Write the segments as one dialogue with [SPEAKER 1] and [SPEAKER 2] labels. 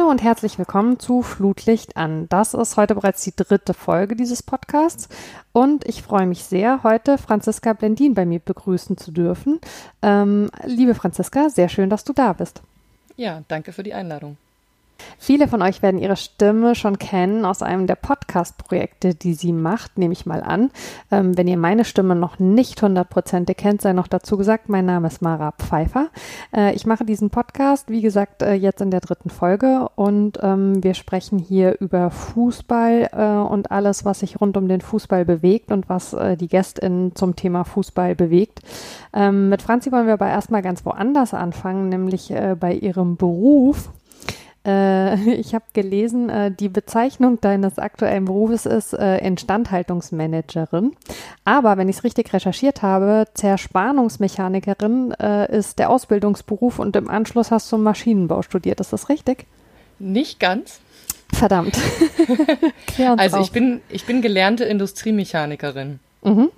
[SPEAKER 1] Hallo und herzlich willkommen zu Flutlicht an. Das ist heute bereits die dritte Folge dieses Podcasts und ich freue mich sehr, heute Franziska Blendin bei mir begrüßen zu dürfen. Ähm, liebe Franziska, sehr schön, dass du da bist.
[SPEAKER 2] Ja, danke für die Einladung.
[SPEAKER 1] Viele von euch werden ihre Stimme schon kennen aus einem der Podcast-Projekte, die sie macht, nehme ich mal an. Ähm, wenn ihr meine Stimme noch nicht hundertprozentig kennt, sei noch dazu gesagt, mein Name ist Mara Pfeiffer. Äh, ich mache diesen Podcast, wie gesagt, äh, jetzt in der dritten Folge und ähm, wir sprechen hier über Fußball äh, und alles, was sich rund um den Fußball bewegt und was äh, die GästInnen zum Thema Fußball bewegt. Ähm, mit Franzi wollen wir aber erstmal ganz woanders anfangen, nämlich äh, bei ihrem Beruf. Äh, ich habe gelesen, äh, die Bezeichnung deines aktuellen Berufes ist äh, Instandhaltungsmanagerin. Aber wenn ich es richtig recherchiert habe, Zerspannungsmechanikerin äh, ist der Ausbildungsberuf und im Anschluss hast du Maschinenbau studiert. Ist das richtig?
[SPEAKER 2] Nicht ganz.
[SPEAKER 1] Verdammt.
[SPEAKER 2] also ich bin, ich bin gelernte Industriemechanikerin. Mhm.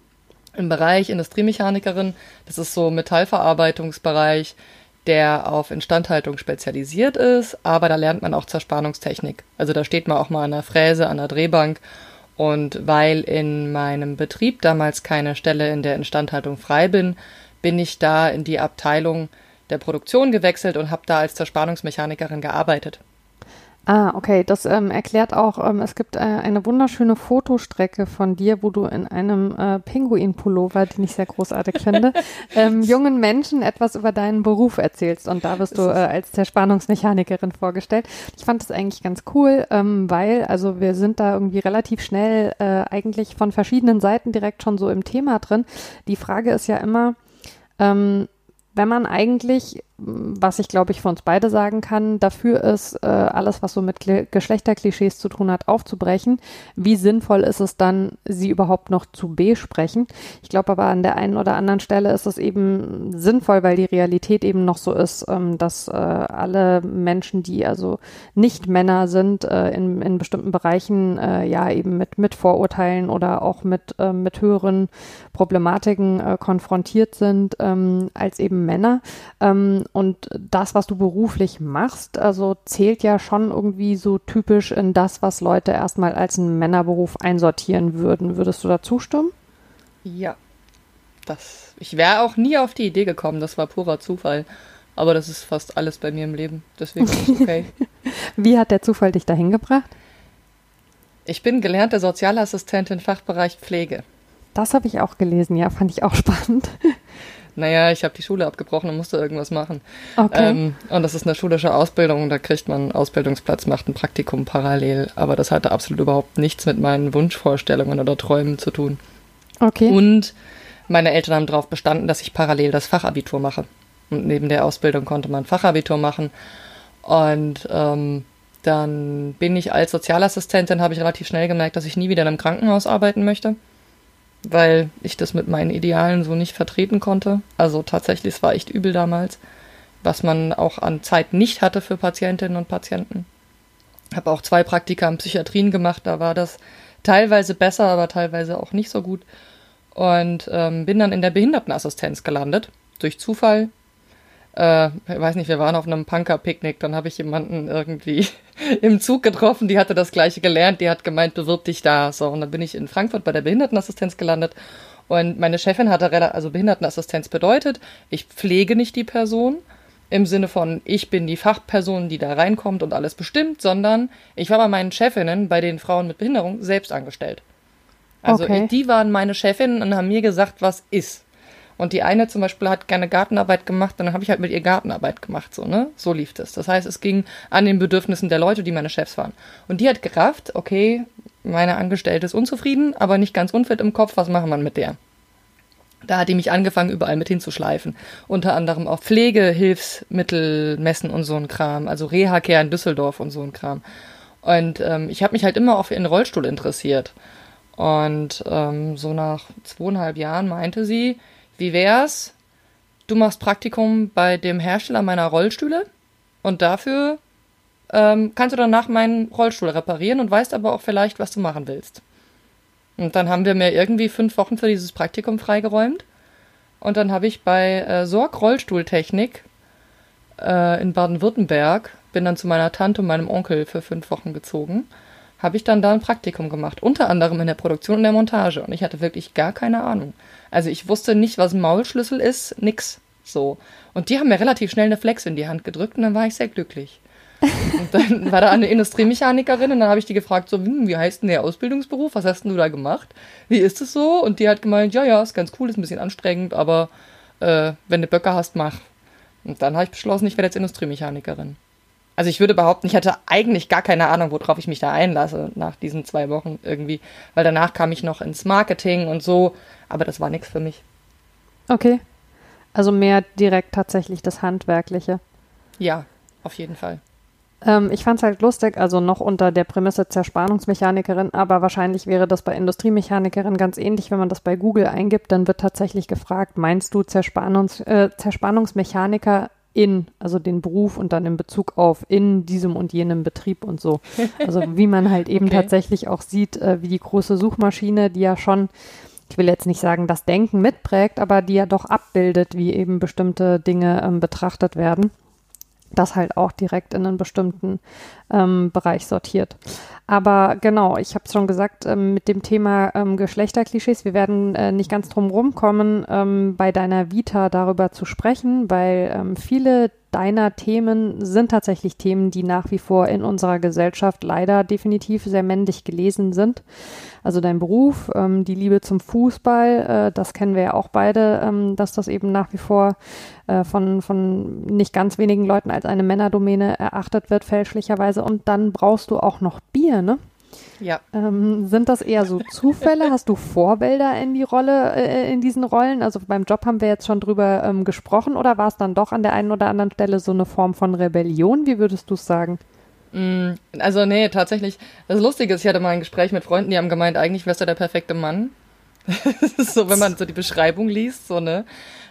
[SPEAKER 2] Im Bereich Industriemechanikerin, das ist so Metallverarbeitungsbereich, der auf Instandhaltung spezialisiert ist, aber da lernt man auch Zerspannungstechnik. Also da steht man auch mal an der Fräse, an der Drehbank. Und weil in meinem Betrieb damals keine Stelle in der Instandhaltung frei bin, bin ich da in die Abteilung der Produktion gewechselt und habe da als Zerspannungsmechanikerin gearbeitet.
[SPEAKER 1] Ah, okay. Das ähm, erklärt auch, ähm, es gibt äh, eine wunderschöne Fotostrecke von dir, wo du in einem äh, Pinguin-Pullover, den ich sehr großartig finde, ähm, jungen Menschen etwas über deinen Beruf erzählst. Und da wirst du äh, als Zerspannungsmechanikerin vorgestellt. Ich fand das eigentlich ganz cool, ähm, weil, also wir sind da irgendwie relativ schnell äh, eigentlich von verschiedenen Seiten direkt schon so im Thema drin. Die Frage ist ja immer, ähm, wenn man eigentlich was ich glaube ich für uns beide sagen kann, dafür ist, äh, alles, was so mit Kle Geschlechterklischees zu tun hat, aufzubrechen. Wie sinnvoll ist es dann, sie überhaupt noch zu besprechen? Ich glaube aber an der einen oder anderen Stelle ist es eben sinnvoll, weil die Realität eben noch so ist, ähm, dass äh, alle Menschen, die also nicht Männer sind, äh, in, in bestimmten Bereichen äh, ja eben mit, mit Vorurteilen oder auch mit, äh, mit höheren Problematiken äh, konfrontiert sind ähm, als eben Männer. Ähm, und das, was du beruflich machst, also zählt ja schon irgendwie so typisch in das, was Leute erstmal als einen Männerberuf einsortieren würden. Würdest du da zustimmen?
[SPEAKER 2] Ja. Das, ich wäre auch nie auf die Idee gekommen, das war purer Zufall. Aber das ist fast alles bei mir im Leben. Deswegen ist es okay.
[SPEAKER 1] Wie hat der Zufall dich dahin gebracht?
[SPEAKER 2] Ich bin gelernte Sozialassistentin Fachbereich Pflege.
[SPEAKER 1] Das habe ich auch gelesen, ja, fand ich auch spannend
[SPEAKER 2] naja, ich habe die Schule abgebrochen und musste irgendwas machen. Okay. Ähm, und das ist eine schulische Ausbildung, da kriegt man einen Ausbildungsplatz, macht ein Praktikum parallel. Aber das hatte absolut überhaupt nichts mit meinen Wunschvorstellungen oder Träumen zu tun.
[SPEAKER 1] Okay.
[SPEAKER 2] Und meine Eltern haben darauf bestanden, dass ich parallel das Fachabitur mache. Und neben der Ausbildung konnte man Fachabitur machen. Und ähm, dann bin ich als Sozialassistentin, habe ich relativ schnell gemerkt, dass ich nie wieder in einem Krankenhaus arbeiten möchte weil ich das mit meinen Idealen so nicht vertreten konnte. Also tatsächlich, es war echt übel damals, was man auch an Zeit nicht hatte für Patientinnen und Patienten. Habe auch zwei Praktika in Psychiatrien gemacht, da war das teilweise besser, aber teilweise auch nicht so gut. Und ähm, bin dann in der Behindertenassistenz gelandet, durch Zufall, äh, ich weiß nicht, wir waren auf einem Punker-Picknick, dann habe ich jemanden irgendwie im Zug getroffen, die hatte das gleiche gelernt, die hat gemeint, bewirb dich da. So, und dann bin ich in Frankfurt bei der Behindertenassistenz gelandet. Und meine Chefin hatte, also Behindertenassistenz bedeutet, ich pflege nicht die Person im Sinne von, ich bin die Fachperson, die da reinkommt und alles bestimmt, sondern ich war bei meinen Chefinnen, bei den Frauen mit Behinderung, selbst angestellt. Also okay. die waren meine Chefinnen und haben mir gesagt, was ist. Und die eine zum Beispiel hat gerne Gartenarbeit gemacht, dann habe ich halt mit ihr Gartenarbeit gemacht, so, ne? So lief das. Das heißt, es ging an den Bedürfnissen der Leute, die meine Chefs waren. Und die hat gerafft, okay, meine Angestellte ist unzufrieden, aber nicht ganz unfit im Kopf, was machen wir mit der? Da hat die mich angefangen, überall mit hinzuschleifen. Unter anderem auch Pflegehilfsmittel messen und so ein Kram, also Reha-Care in Düsseldorf und so ein Kram. Und ähm, ich habe mich halt immer auf ihren Rollstuhl interessiert. Und ähm, so nach zweieinhalb Jahren meinte sie, wie wär's? Du machst Praktikum bei dem Hersteller meiner Rollstühle und dafür ähm, kannst du danach meinen Rollstuhl reparieren und weißt aber auch vielleicht, was du machen willst. Und dann haben wir mir irgendwie fünf Wochen für dieses Praktikum freigeräumt. Und dann habe ich bei äh, Sorg Rollstuhltechnik äh, in Baden-Württemberg, bin dann zu meiner Tante und meinem Onkel für fünf Wochen gezogen, habe ich dann da ein Praktikum gemacht. Unter anderem in der Produktion und der Montage. Und ich hatte wirklich gar keine Ahnung. Also ich wusste nicht, was ein Maulschlüssel ist, nix. So. Und die haben mir relativ schnell eine Flex in die Hand gedrückt und dann war ich sehr glücklich. Und dann war da eine Industriemechanikerin und dann habe ich die gefragt, so, hm, wie heißt denn der Ausbildungsberuf? Was hast denn du da gemacht? Wie ist es so? Und die hat gemeint, ja, ja, ist ganz cool, ist ein bisschen anstrengend, aber äh, wenn du Böcke hast, mach. Und dann habe ich beschlossen, ich werde jetzt Industriemechanikerin. Also ich würde behaupten, ich hatte eigentlich gar keine Ahnung, worauf ich mich da einlasse nach diesen zwei Wochen irgendwie, weil danach kam ich noch ins Marketing und so, aber das war nichts für mich.
[SPEAKER 1] Okay. Also mehr direkt tatsächlich das Handwerkliche.
[SPEAKER 2] Ja, auf jeden Fall.
[SPEAKER 1] Ähm, ich fand es halt lustig, also noch unter der Prämisse Zerspannungsmechanikerin, aber wahrscheinlich wäre das bei Industriemechanikerin ganz ähnlich, wenn man das bei Google eingibt, dann wird tatsächlich gefragt, meinst du Zerspannungs, äh, Zerspannungsmechaniker in, also den Beruf und dann in Bezug auf in diesem und jenem Betrieb und so. Also wie man halt eben okay. tatsächlich auch sieht, äh, wie die große Suchmaschine, die ja schon ich will jetzt nicht sagen, das Denken mitprägt, aber die ja doch abbildet, wie eben bestimmte Dinge ähm, betrachtet werden das halt auch direkt in einen bestimmten ähm, Bereich sortiert. Aber genau, ich habe es schon gesagt, ähm, mit dem Thema ähm, Geschlechterklischees, wir werden äh, nicht ganz drum rumkommen, ähm, bei deiner Vita darüber zu sprechen, weil ähm, viele deiner Themen sind tatsächlich Themen, die nach wie vor in unserer Gesellschaft leider definitiv sehr männlich gelesen sind. Also dein Beruf, ähm, die Liebe zum Fußball, äh, das kennen wir ja auch beide, ähm, dass das eben nach wie vor äh, von, von nicht ganz wenigen Leuten als eine Männerdomäne erachtet wird, fälschlicherweise. Und dann brauchst du auch noch Bier, ne?
[SPEAKER 2] Ja.
[SPEAKER 1] Ähm, sind das eher so Zufälle? Hast du Vorbilder in die Rolle, äh, in diesen Rollen? Also beim Job haben wir jetzt schon drüber ähm, gesprochen oder war es dann doch an der einen oder anderen Stelle so eine Form von Rebellion? Wie würdest du es sagen?
[SPEAKER 2] Mm, also nee, tatsächlich. Das Lustige ist, ich hatte mal ein Gespräch mit Freunden, die haben gemeint, eigentlich wärst du der perfekte Mann. so, wenn man so die Beschreibung liest, so, ne?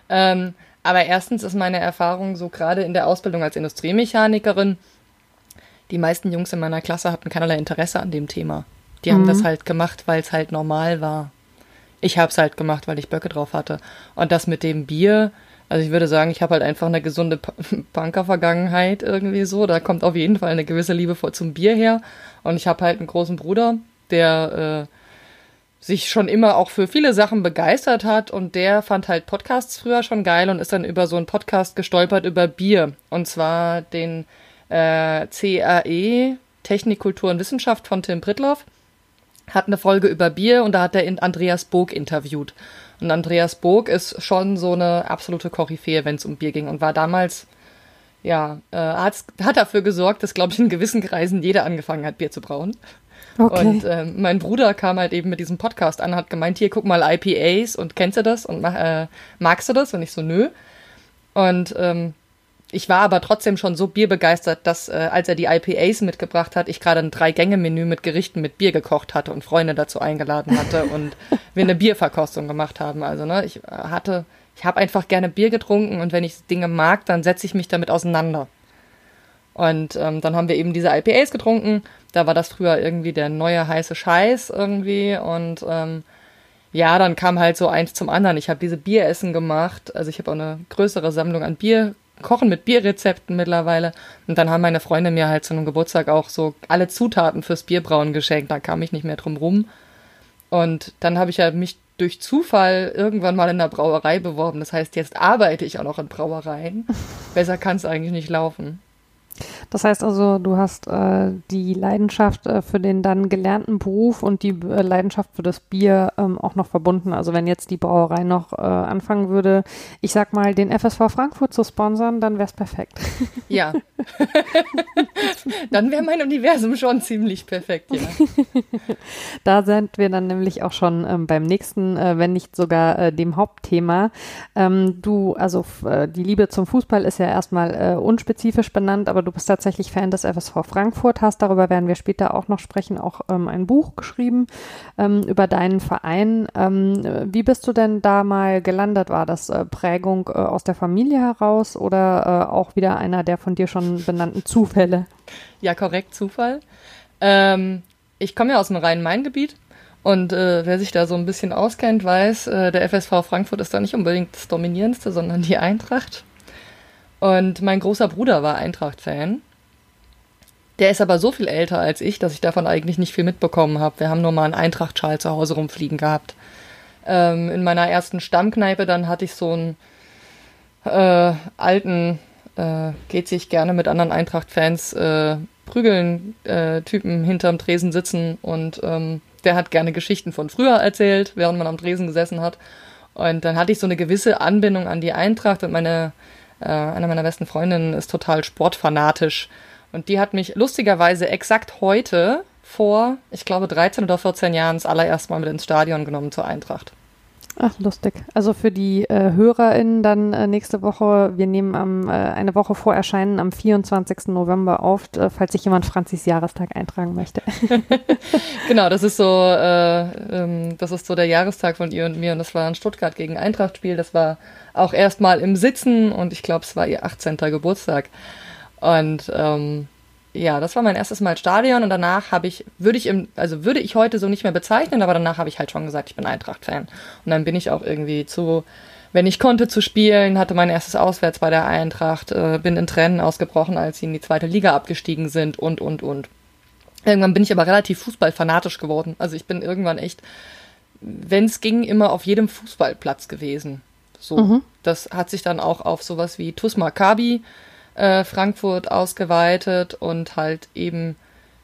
[SPEAKER 2] Ähm, aber erstens ist meine Erfahrung so gerade in der Ausbildung als Industriemechanikerin, die meisten Jungs in meiner Klasse hatten keinerlei Interesse an dem Thema. Die mhm. haben das halt gemacht, weil es halt normal war. Ich habe es halt gemacht, weil ich Böcke drauf hatte. Und das mit dem Bier, also ich würde sagen, ich habe halt einfach eine gesunde Punker-Vergangenheit irgendwie so. Da kommt auf jeden Fall eine gewisse Liebe vor zum Bier her. Und ich habe halt einen großen Bruder, der äh, sich schon immer auch für viele Sachen begeistert hat und der fand halt Podcasts früher schon geil und ist dann über so einen Podcast gestolpert über Bier. Und zwar den äh, CAE, Technik, Kultur und Wissenschaft von Tim Pritloff, hat eine Folge über Bier und da hat er Andreas Bog interviewt. Und Andreas Bog ist schon so eine absolute Koryphäe, wenn es um Bier ging und war damals, ja, äh, hat, hat dafür gesorgt, dass, glaube ich, in gewissen Kreisen jeder angefangen hat, Bier zu brauen. Okay. Und äh, mein Bruder kam halt eben mit diesem Podcast an, hat gemeint, hier, guck mal IPAs und kennst du das und äh, magst du das? Und ich so, nö. Und ähm, ich war aber trotzdem schon so bierbegeistert, dass äh, als er die IPAs mitgebracht hat, ich gerade ein Drei-Gänge-Menü mit Gerichten mit Bier gekocht hatte und Freunde dazu eingeladen hatte und wir eine Bierverkostung gemacht haben. Also ne, ich äh, hatte, ich habe einfach gerne Bier getrunken und wenn ich Dinge mag, dann setze ich mich damit auseinander. Und ähm, dann haben wir eben diese IPAs getrunken. Da war das früher irgendwie der neue heiße Scheiß irgendwie und ähm, ja, dann kam halt so eins zum anderen. Ich habe diese Bieressen gemacht. Also ich habe auch eine größere Sammlung an Bier Kochen mit Bierrezepten mittlerweile. Und dann haben meine Freunde mir halt zu einem Geburtstag auch so alle Zutaten fürs Bierbrauen geschenkt. Da kam ich nicht mehr drum rum. Und dann habe ich ja mich durch Zufall irgendwann mal in der Brauerei beworben. Das heißt, jetzt arbeite ich auch noch in Brauereien. Besser kann es eigentlich nicht laufen.
[SPEAKER 1] Das heißt also, du hast äh, die Leidenschaft äh, für den dann gelernten Beruf und die äh, Leidenschaft für das Bier ähm, auch noch verbunden. Also wenn jetzt die Brauerei noch äh, anfangen würde, ich sag mal, den FSV Frankfurt zu sponsern, dann wäre es perfekt.
[SPEAKER 2] Ja. dann wäre mein Universum schon ziemlich perfekt, ja.
[SPEAKER 1] da sind wir dann nämlich auch schon ähm, beim nächsten, äh, wenn nicht sogar äh, dem Hauptthema. Ähm, du, also die Liebe zum Fußball ist ja erstmal unspezifisch benannt, aber du bist tatsächlich Fan des FSV Frankfurt, hast darüber werden wir später auch noch sprechen, auch ähm, ein Buch geschrieben ähm, über deinen Verein. Ähm, wie bist du denn da mal gelandet? War das äh, Prägung äh, aus der Familie heraus oder äh, auch wieder einer der von dir schon benannten Zufälle?
[SPEAKER 2] Ja, korrekt, Zufall. Ähm, ich komme ja aus dem Rhein-Main-Gebiet. Und äh, wer sich da so ein bisschen auskennt, weiß, äh, der FSV Frankfurt ist da nicht unbedingt das Dominierendste, sondern die Eintracht. Und mein großer Bruder war Eintracht-Fan. Der ist aber so viel älter als ich, dass ich davon eigentlich nicht viel mitbekommen habe. Wir haben nur mal einen Eintracht-Schal zu Hause rumfliegen gehabt. Ähm, in meiner ersten Stammkneipe dann hatte ich so einen äh, alten, äh, geht sich gerne mit anderen Eintracht-Fans äh, prügeln, äh, Typen hinterm Tresen sitzen und ähm, der hat gerne Geschichten von früher erzählt, während man am Tresen gesessen hat. Und dann hatte ich so eine gewisse Anbindung an die Eintracht und meine äh, eine meiner besten Freundinnen ist total sportfanatisch. Und die hat mich lustigerweise exakt heute vor, ich glaube, 13 oder 14 Jahren das allererste Mal mit ins Stadion genommen zur Eintracht.
[SPEAKER 1] Ach, lustig. Also für die äh, HörerInnen dann äh, nächste Woche, wir nehmen am, äh, eine Woche vor Erscheinen am 24. November auf, äh, falls sich jemand Franzis Jahrestag eintragen möchte.
[SPEAKER 2] genau, das ist so, äh, ähm, das ist so der Jahrestag von ihr und mir und das war ein Stuttgart gegen Eintracht-Spiel. Das war auch erstmal im Sitzen und ich glaube, es war ihr 18. Geburtstag. Und ähm, ja, das war mein erstes Mal Stadion und danach habe ich, würde ich im, also würde ich heute so nicht mehr bezeichnen, aber danach habe ich halt schon gesagt, ich bin Eintracht-Fan. Und dann bin ich auch irgendwie zu, wenn ich konnte, zu spielen, hatte mein erstes Auswärts bei der Eintracht, äh, bin in Tränen ausgebrochen, als sie in die zweite Liga abgestiegen sind und, und, und. Irgendwann bin ich aber relativ fußballfanatisch geworden. Also ich bin irgendwann echt, wenn es ging, immer auf jedem Fußballplatz gewesen. So. Mhm. Das hat sich dann auch auf sowas wie TuS Maccabi äh, Frankfurt ausgeweitet und halt eben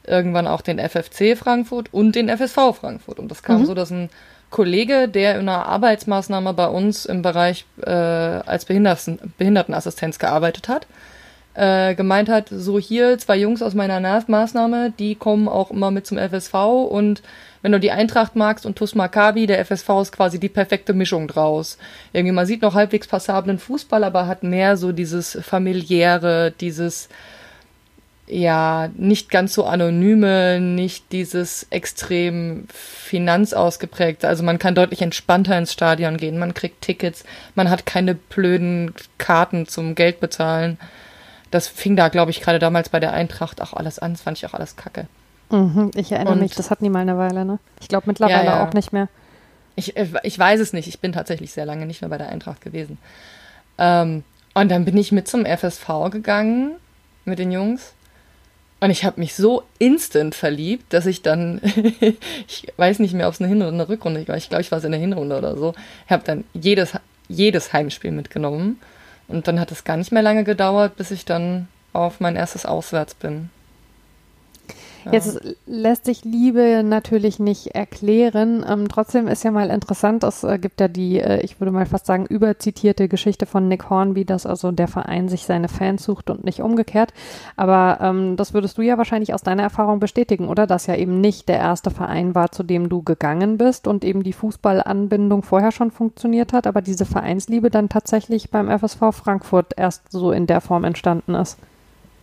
[SPEAKER 2] irgendwann auch den FFC Frankfurt und den FSV Frankfurt. Und das kam mhm. so, dass ein Kollege, der in einer Arbeitsmaßnahme bei uns im Bereich äh, als Behinderten, Behindertenassistenz gearbeitet hat, äh, gemeint hat, so hier zwei Jungs aus meiner Maßnahme, die kommen auch immer mit zum FSV und wenn du die Eintracht magst und TuS Maccabi, der FSV ist quasi die perfekte Mischung draus. Irgendwie, man sieht noch halbwegs passablen Fußball, aber hat mehr so dieses familiäre, dieses, ja, nicht ganz so anonyme, nicht dieses extrem finanzausgeprägte. Also man kann deutlich entspannter ins Stadion gehen, man kriegt Tickets, man hat keine blöden Karten zum Geld bezahlen. Das fing da, glaube ich, gerade damals bei der Eintracht auch alles an. Das fand ich auch alles kacke.
[SPEAKER 1] Mhm, ich erinnere und, mich, das hat nie mal eine Weile, ne? Ich glaube mittlerweile ja, ja. auch nicht mehr.
[SPEAKER 2] Ich, äh, ich weiß es nicht. Ich bin tatsächlich sehr lange nicht mehr bei der Eintracht gewesen. Ähm, und dann bin ich mit zum FSV gegangen mit den Jungs. Und ich habe mich so instant verliebt, dass ich dann, ich weiß nicht mehr, ob es eine Hinrunde, eine Rückrunde war. Ich glaube, ich war es in der Hinrunde oder so. Ich habe dann jedes, jedes Heimspiel mitgenommen. Und dann hat es gar nicht mehr lange gedauert, bis ich dann auf mein erstes Auswärts bin.
[SPEAKER 1] Jetzt lässt sich Liebe natürlich nicht erklären. Ähm, trotzdem ist ja mal interessant, es äh, gibt ja die, äh, ich würde mal fast sagen, überzitierte Geschichte von Nick Hornby, dass also der Verein sich seine Fans sucht und nicht umgekehrt. Aber ähm, das würdest du ja wahrscheinlich aus deiner Erfahrung bestätigen, oder? Dass ja eben nicht der erste Verein war, zu dem du gegangen bist und eben die Fußballanbindung vorher schon funktioniert hat, aber diese Vereinsliebe dann tatsächlich beim FSV Frankfurt erst so in der Form entstanden ist.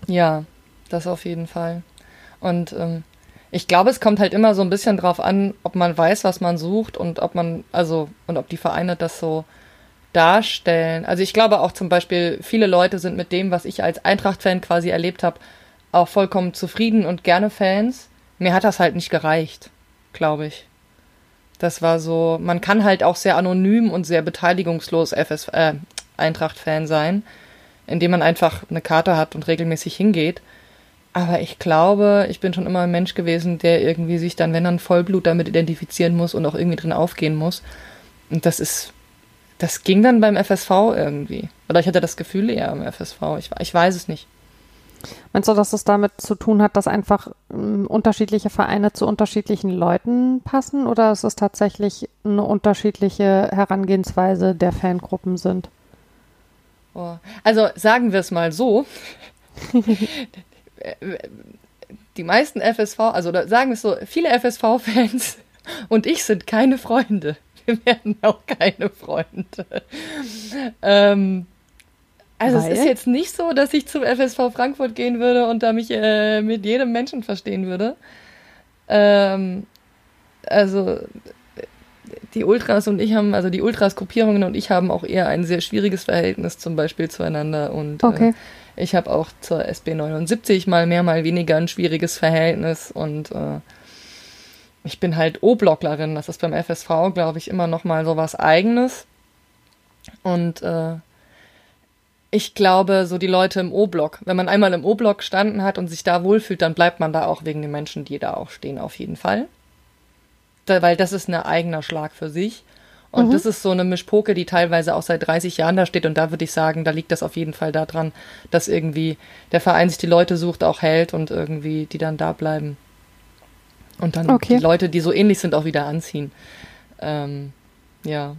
[SPEAKER 2] Ja, das auf jeden Fall. Und ähm, ich glaube, es kommt halt immer so ein bisschen drauf an, ob man weiß, was man sucht und ob man, also, und ob die Vereine das so darstellen. Also ich glaube auch zum Beispiel, viele Leute sind mit dem, was ich als Eintracht-Fan quasi erlebt habe, auch vollkommen zufrieden und gerne Fans. Mir hat das halt nicht gereicht, glaube ich. Das war so, man kann halt auch sehr anonym und sehr beteiligungslos FS, äh, Eintracht-Fan sein, indem man einfach eine Karte hat und regelmäßig hingeht. Aber ich glaube, ich bin schon immer ein Mensch gewesen, der irgendwie sich dann, wenn dann Vollblut damit identifizieren muss und auch irgendwie drin aufgehen muss. Und das ist, das ging dann beim FSV irgendwie. Oder ich hatte das Gefühl eher im FSV. Ich, ich weiß es nicht.
[SPEAKER 1] Meinst du, dass es damit zu tun hat, dass einfach ähm, unterschiedliche Vereine zu unterschiedlichen Leuten passen oder ist es tatsächlich eine unterschiedliche Herangehensweise der Fangruppen sind?
[SPEAKER 2] Oh. Also sagen wir es mal so. Die meisten FSV, also sagen wir es so, viele FSV-Fans und ich sind keine Freunde. Wir werden auch keine Freunde. Ähm, also Weil? es ist jetzt nicht so, dass ich zum FSV Frankfurt gehen würde und da mich äh, mit jedem Menschen verstehen würde. Ähm, also die Ultras und ich haben, also die Ultras-Gruppierungen und ich haben auch eher ein sehr schwieriges Verhältnis zum Beispiel zueinander und äh, okay. äh, ich habe auch zur SB 79 mal mehr, mal weniger ein schwieriges Verhältnis und äh, ich bin halt O-Blocklerin. Das ist beim FSV, glaube ich, immer noch mal so was Eigenes. Und äh, ich glaube, so die Leute im O-Block, wenn man einmal im O-Block standen hat und sich da wohlfühlt, dann bleibt man da auch wegen den Menschen, die da auch stehen, auf jeden Fall. Da, weil das ist ein eigener Schlag für sich. Und mhm. das ist so eine Mischpoke, die teilweise auch seit 30 Jahren da steht. Und da würde ich sagen, da liegt das auf jeden Fall daran, dass irgendwie der Verein sich die Leute sucht, auch hält und irgendwie die dann da bleiben. Und dann okay. die Leute, die so ähnlich sind, auch wieder anziehen. Ähm, ja.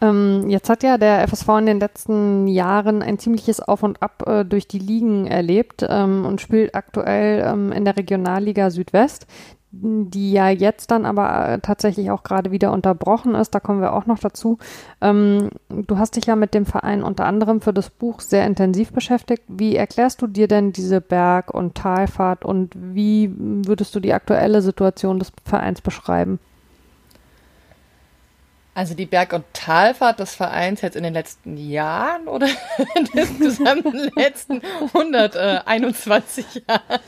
[SPEAKER 1] Ähm, jetzt hat ja der FSV in den letzten Jahren ein ziemliches Auf und Ab äh, durch die Ligen erlebt ähm, und spielt aktuell ähm, in der Regionalliga Südwest, die ja jetzt dann aber äh, tatsächlich auch gerade wieder unterbrochen ist. Da kommen wir auch noch dazu. Ähm, du hast dich ja mit dem Verein unter anderem für das Buch sehr intensiv beschäftigt. Wie erklärst du dir denn diese Berg- und Talfahrt und wie würdest du die aktuelle Situation des Vereins beschreiben?
[SPEAKER 2] Also die Berg- und Talfahrt des Vereins jetzt in den letzten Jahren oder insgesamt in den letzten 121 Jahren?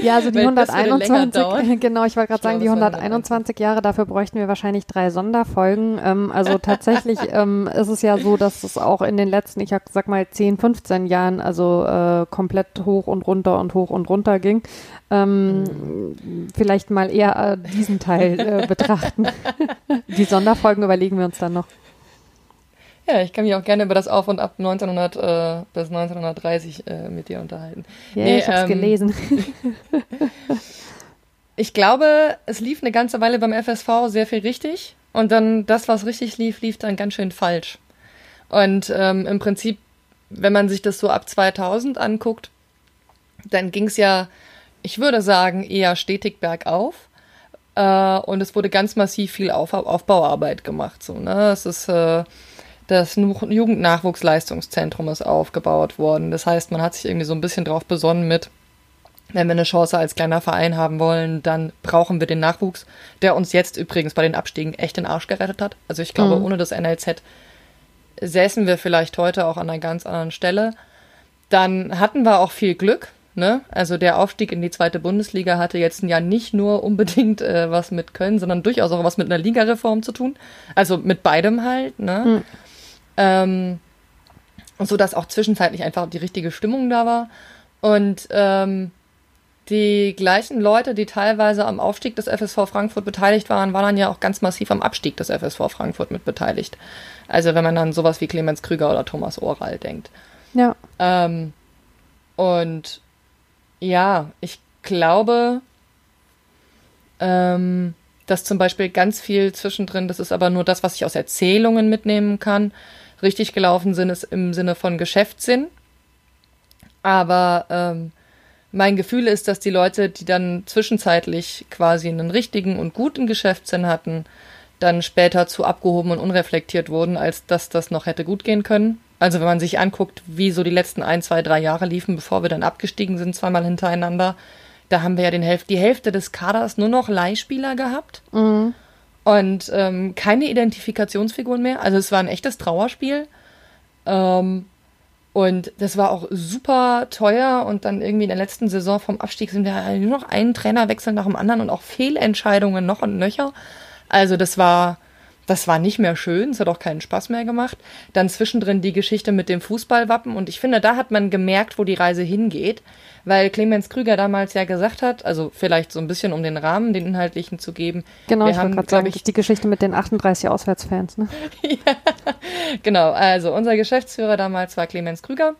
[SPEAKER 1] Ja, also die 121, genau, ich wollte gerade sagen, die 121 Jahre, dafür bräuchten wir wahrscheinlich drei Sonderfolgen. Ähm, also tatsächlich ähm, ist es ja so, dass es auch in den letzten, ich sag mal 10, 15 Jahren, also äh, komplett hoch und runter und hoch und runter ging. Ähm, mhm. Vielleicht mal eher äh, diesen Teil äh, betrachten. die Sonderfolgen überlegen wir uns dann noch.
[SPEAKER 2] Ja, ich kann mich auch gerne über das Auf und Ab 1900 äh, bis 1930 äh, mit dir unterhalten.
[SPEAKER 1] Ja, nee, ich habe ähm, gelesen.
[SPEAKER 2] ich glaube, es lief eine ganze Weile beim FSV sehr viel richtig und dann das, was richtig lief, lief dann ganz schön falsch. Und ähm, im Prinzip, wenn man sich das so ab 2000 anguckt, dann ging es ja ich würde sagen, eher stetig bergauf. Äh, und es wurde ganz massiv viel Auf Aufbauarbeit gemacht. So, ne? Es ist äh, das Jugendnachwuchsleistungszentrum ist aufgebaut worden. Das heißt, man hat sich irgendwie so ein bisschen drauf besonnen mit, wenn wir eine Chance als kleiner Verein haben wollen, dann brauchen wir den Nachwuchs, der uns jetzt übrigens bei den Abstiegen echt den Arsch gerettet hat. Also ich glaube, mhm. ohne das NLZ säßen wir vielleicht heute auch an einer ganz anderen Stelle. Dann hatten wir auch viel Glück. Ne? Also der Aufstieg in die zweite Bundesliga hatte jetzt ja nicht nur unbedingt äh, was mit Köln, sondern durchaus auch was mit einer Ligareform zu tun. Also mit beidem halt. Ne? Mhm. Ähm, so dass auch zwischenzeitlich einfach die richtige Stimmung da war. Und ähm, die gleichen Leute, die teilweise am Aufstieg des FSV Frankfurt beteiligt waren, waren dann ja auch ganz massiv am Abstieg des FSV Frankfurt mit beteiligt. Also wenn man dann sowas wie Clemens Krüger oder Thomas Oral denkt.
[SPEAKER 1] Ja.
[SPEAKER 2] Ähm, und ja, ich glaube, ähm, dass zum Beispiel ganz viel zwischendrin, das ist aber nur das, was ich aus Erzählungen mitnehmen kann, richtig gelaufen sind, ist im Sinne von Geschäftssinn. Aber ähm, mein Gefühl ist, dass die Leute, die dann zwischenzeitlich quasi einen richtigen und guten Geschäftssinn hatten, dann später zu abgehoben und unreflektiert wurden, als dass das noch hätte gut gehen können. Also wenn man sich anguckt, wie so die letzten ein, zwei, drei Jahre liefen, bevor wir dann abgestiegen sind, zweimal hintereinander, da haben wir ja den Hälf die Hälfte des Kaders nur noch Leihspieler gehabt mhm. und ähm, keine Identifikationsfiguren mehr. Also es war ein echtes Trauerspiel. Ähm, und das war auch super teuer und dann irgendwie in der letzten Saison vom Abstieg sind wir nur noch einen Trainerwechsel nach dem anderen und auch Fehlentscheidungen noch und nöcher. Also das war das war nicht mehr schön, es hat auch keinen Spaß mehr gemacht. Dann zwischendrin die Geschichte mit dem Fußballwappen und ich finde, da hat man gemerkt, wo die Reise hingeht, weil Clemens Krüger damals ja gesagt hat, also vielleicht so ein bisschen um den Rahmen, den inhaltlichen zu geben.
[SPEAKER 1] Genau, wir ich wollte gerade sagen, ich, die Geschichte mit den 38 Auswärtsfans. Ne?
[SPEAKER 2] ja, genau, also unser Geschäftsführer damals war Clemens Krüger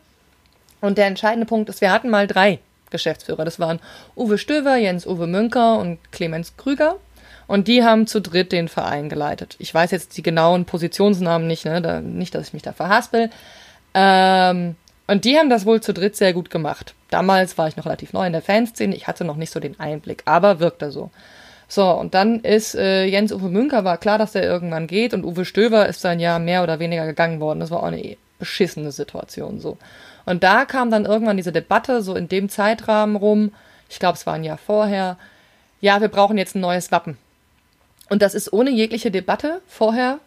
[SPEAKER 2] Und der entscheidende Punkt ist, wir hatten mal drei Geschäftsführer. Das waren Uwe Stöver, Jens-Uwe Münker und Clemens Krüger. Und die haben zu dritt den Verein geleitet. Ich weiß jetzt die genauen Positionsnamen nicht, ne? Da, nicht, dass ich mich da verhaspel. Ähm, und die haben das wohl zu dritt sehr gut gemacht. Damals war ich noch relativ neu in der Fanszene, ich hatte noch nicht so den Einblick, aber wirkte so. So, und dann ist äh, Jens-Uwe Münker, war klar, dass der irgendwann geht und Uwe Stöver ist dann ja mehr oder weniger gegangen worden. Das war auch eine beschissene Situation so. Und da kam dann irgendwann diese Debatte so in dem Zeitrahmen rum, ich glaube, es war ein Jahr vorher, ja, wir brauchen jetzt ein neues Wappen. Und das ist ohne jegliche Debatte vorher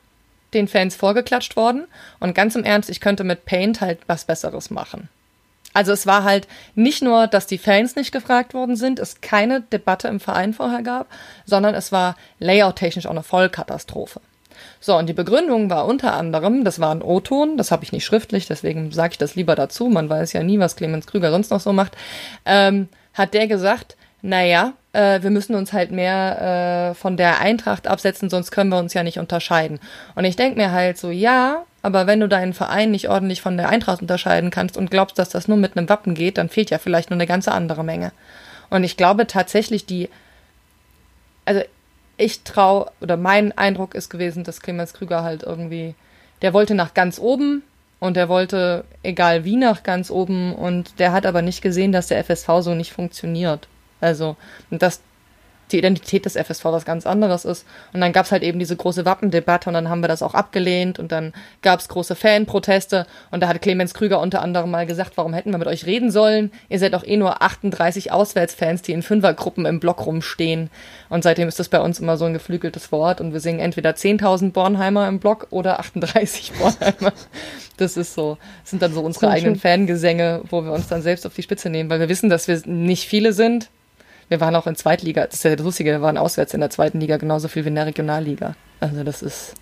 [SPEAKER 2] den Fans vorgeklatscht worden. Und ganz im Ernst, ich könnte mit Paint halt was Besseres machen. Also es war halt nicht nur, dass die Fans nicht gefragt worden sind, es keine Debatte im Verein vorher gab, sondern es war layout-technisch auch eine Vollkatastrophe. So, und die Begründung war unter anderem, das war ein O-Ton, das habe ich nicht schriftlich, deswegen sage ich das lieber dazu, man weiß ja nie, was Clemens Krüger sonst noch so macht, ähm, hat der gesagt, naja, äh, wir müssen uns halt mehr äh, von der Eintracht absetzen, sonst können wir uns ja nicht unterscheiden. Und ich denke mir halt so, ja, aber wenn du deinen Verein nicht ordentlich von der Eintracht unterscheiden kannst und glaubst, dass das nur mit einem Wappen geht, dann fehlt ja vielleicht nur eine ganze andere Menge. Und ich glaube tatsächlich, die, also ich traue, oder mein Eindruck ist gewesen, dass Clemens Krüger halt irgendwie, der wollte nach ganz oben und der wollte, egal wie, nach ganz oben und der hat aber nicht gesehen, dass der FSV so nicht funktioniert. Also, dass die Identität des FSV was ganz anderes ist. Und dann gab es halt eben diese große Wappendebatte und dann haben wir das auch abgelehnt und dann gab es große Fanproteste und da hat Clemens Krüger unter anderem mal gesagt, warum hätten wir mit euch reden sollen? Ihr seid doch eh nur 38 Auswärtsfans, die in Fünfergruppen im Block rumstehen. Und seitdem ist das bei uns immer so ein geflügeltes Wort und wir singen entweder 10.000 Bornheimer im Block oder 38 Bornheimer. Das ist so, das sind dann so unsere eigenen Fangesänge, wo wir uns dann selbst auf die Spitze nehmen, weil wir wissen, dass wir nicht viele sind, wir waren auch in Zweitliga, das ist ja das Lustige, wir waren auswärts in der zweiten Liga genauso viel wie in der Regionalliga. Also das ist.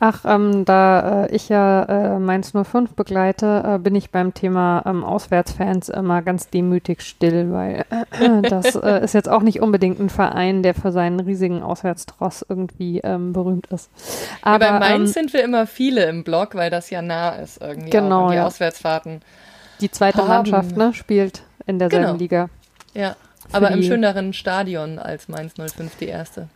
[SPEAKER 1] Ach, ähm, da äh, ich ja äh, Mainz 05 begleite, äh, bin ich beim Thema ähm, Auswärtsfans immer ganz demütig still, weil äh, das äh, ist jetzt auch nicht unbedingt ein Verein, der für seinen riesigen Auswärtstross irgendwie ähm, berühmt ist.
[SPEAKER 2] Aber ja, bei Mainz ähm, sind wir immer viele im Block, weil das ja nah ist irgendwie.
[SPEAKER 1] Genau.
[SPEAKER 2] Auch, die
[SPEAKER 1] ja.
[SPEAKER 2] Auswärtsfahrten.
[SPEAKER 1] Die zweite haben. Mannschaft ne, spielt in derselben genau. Liga.
[SPEAKER 2] Ja. Aber im schöneren Stadion als Mainz 05 die erste.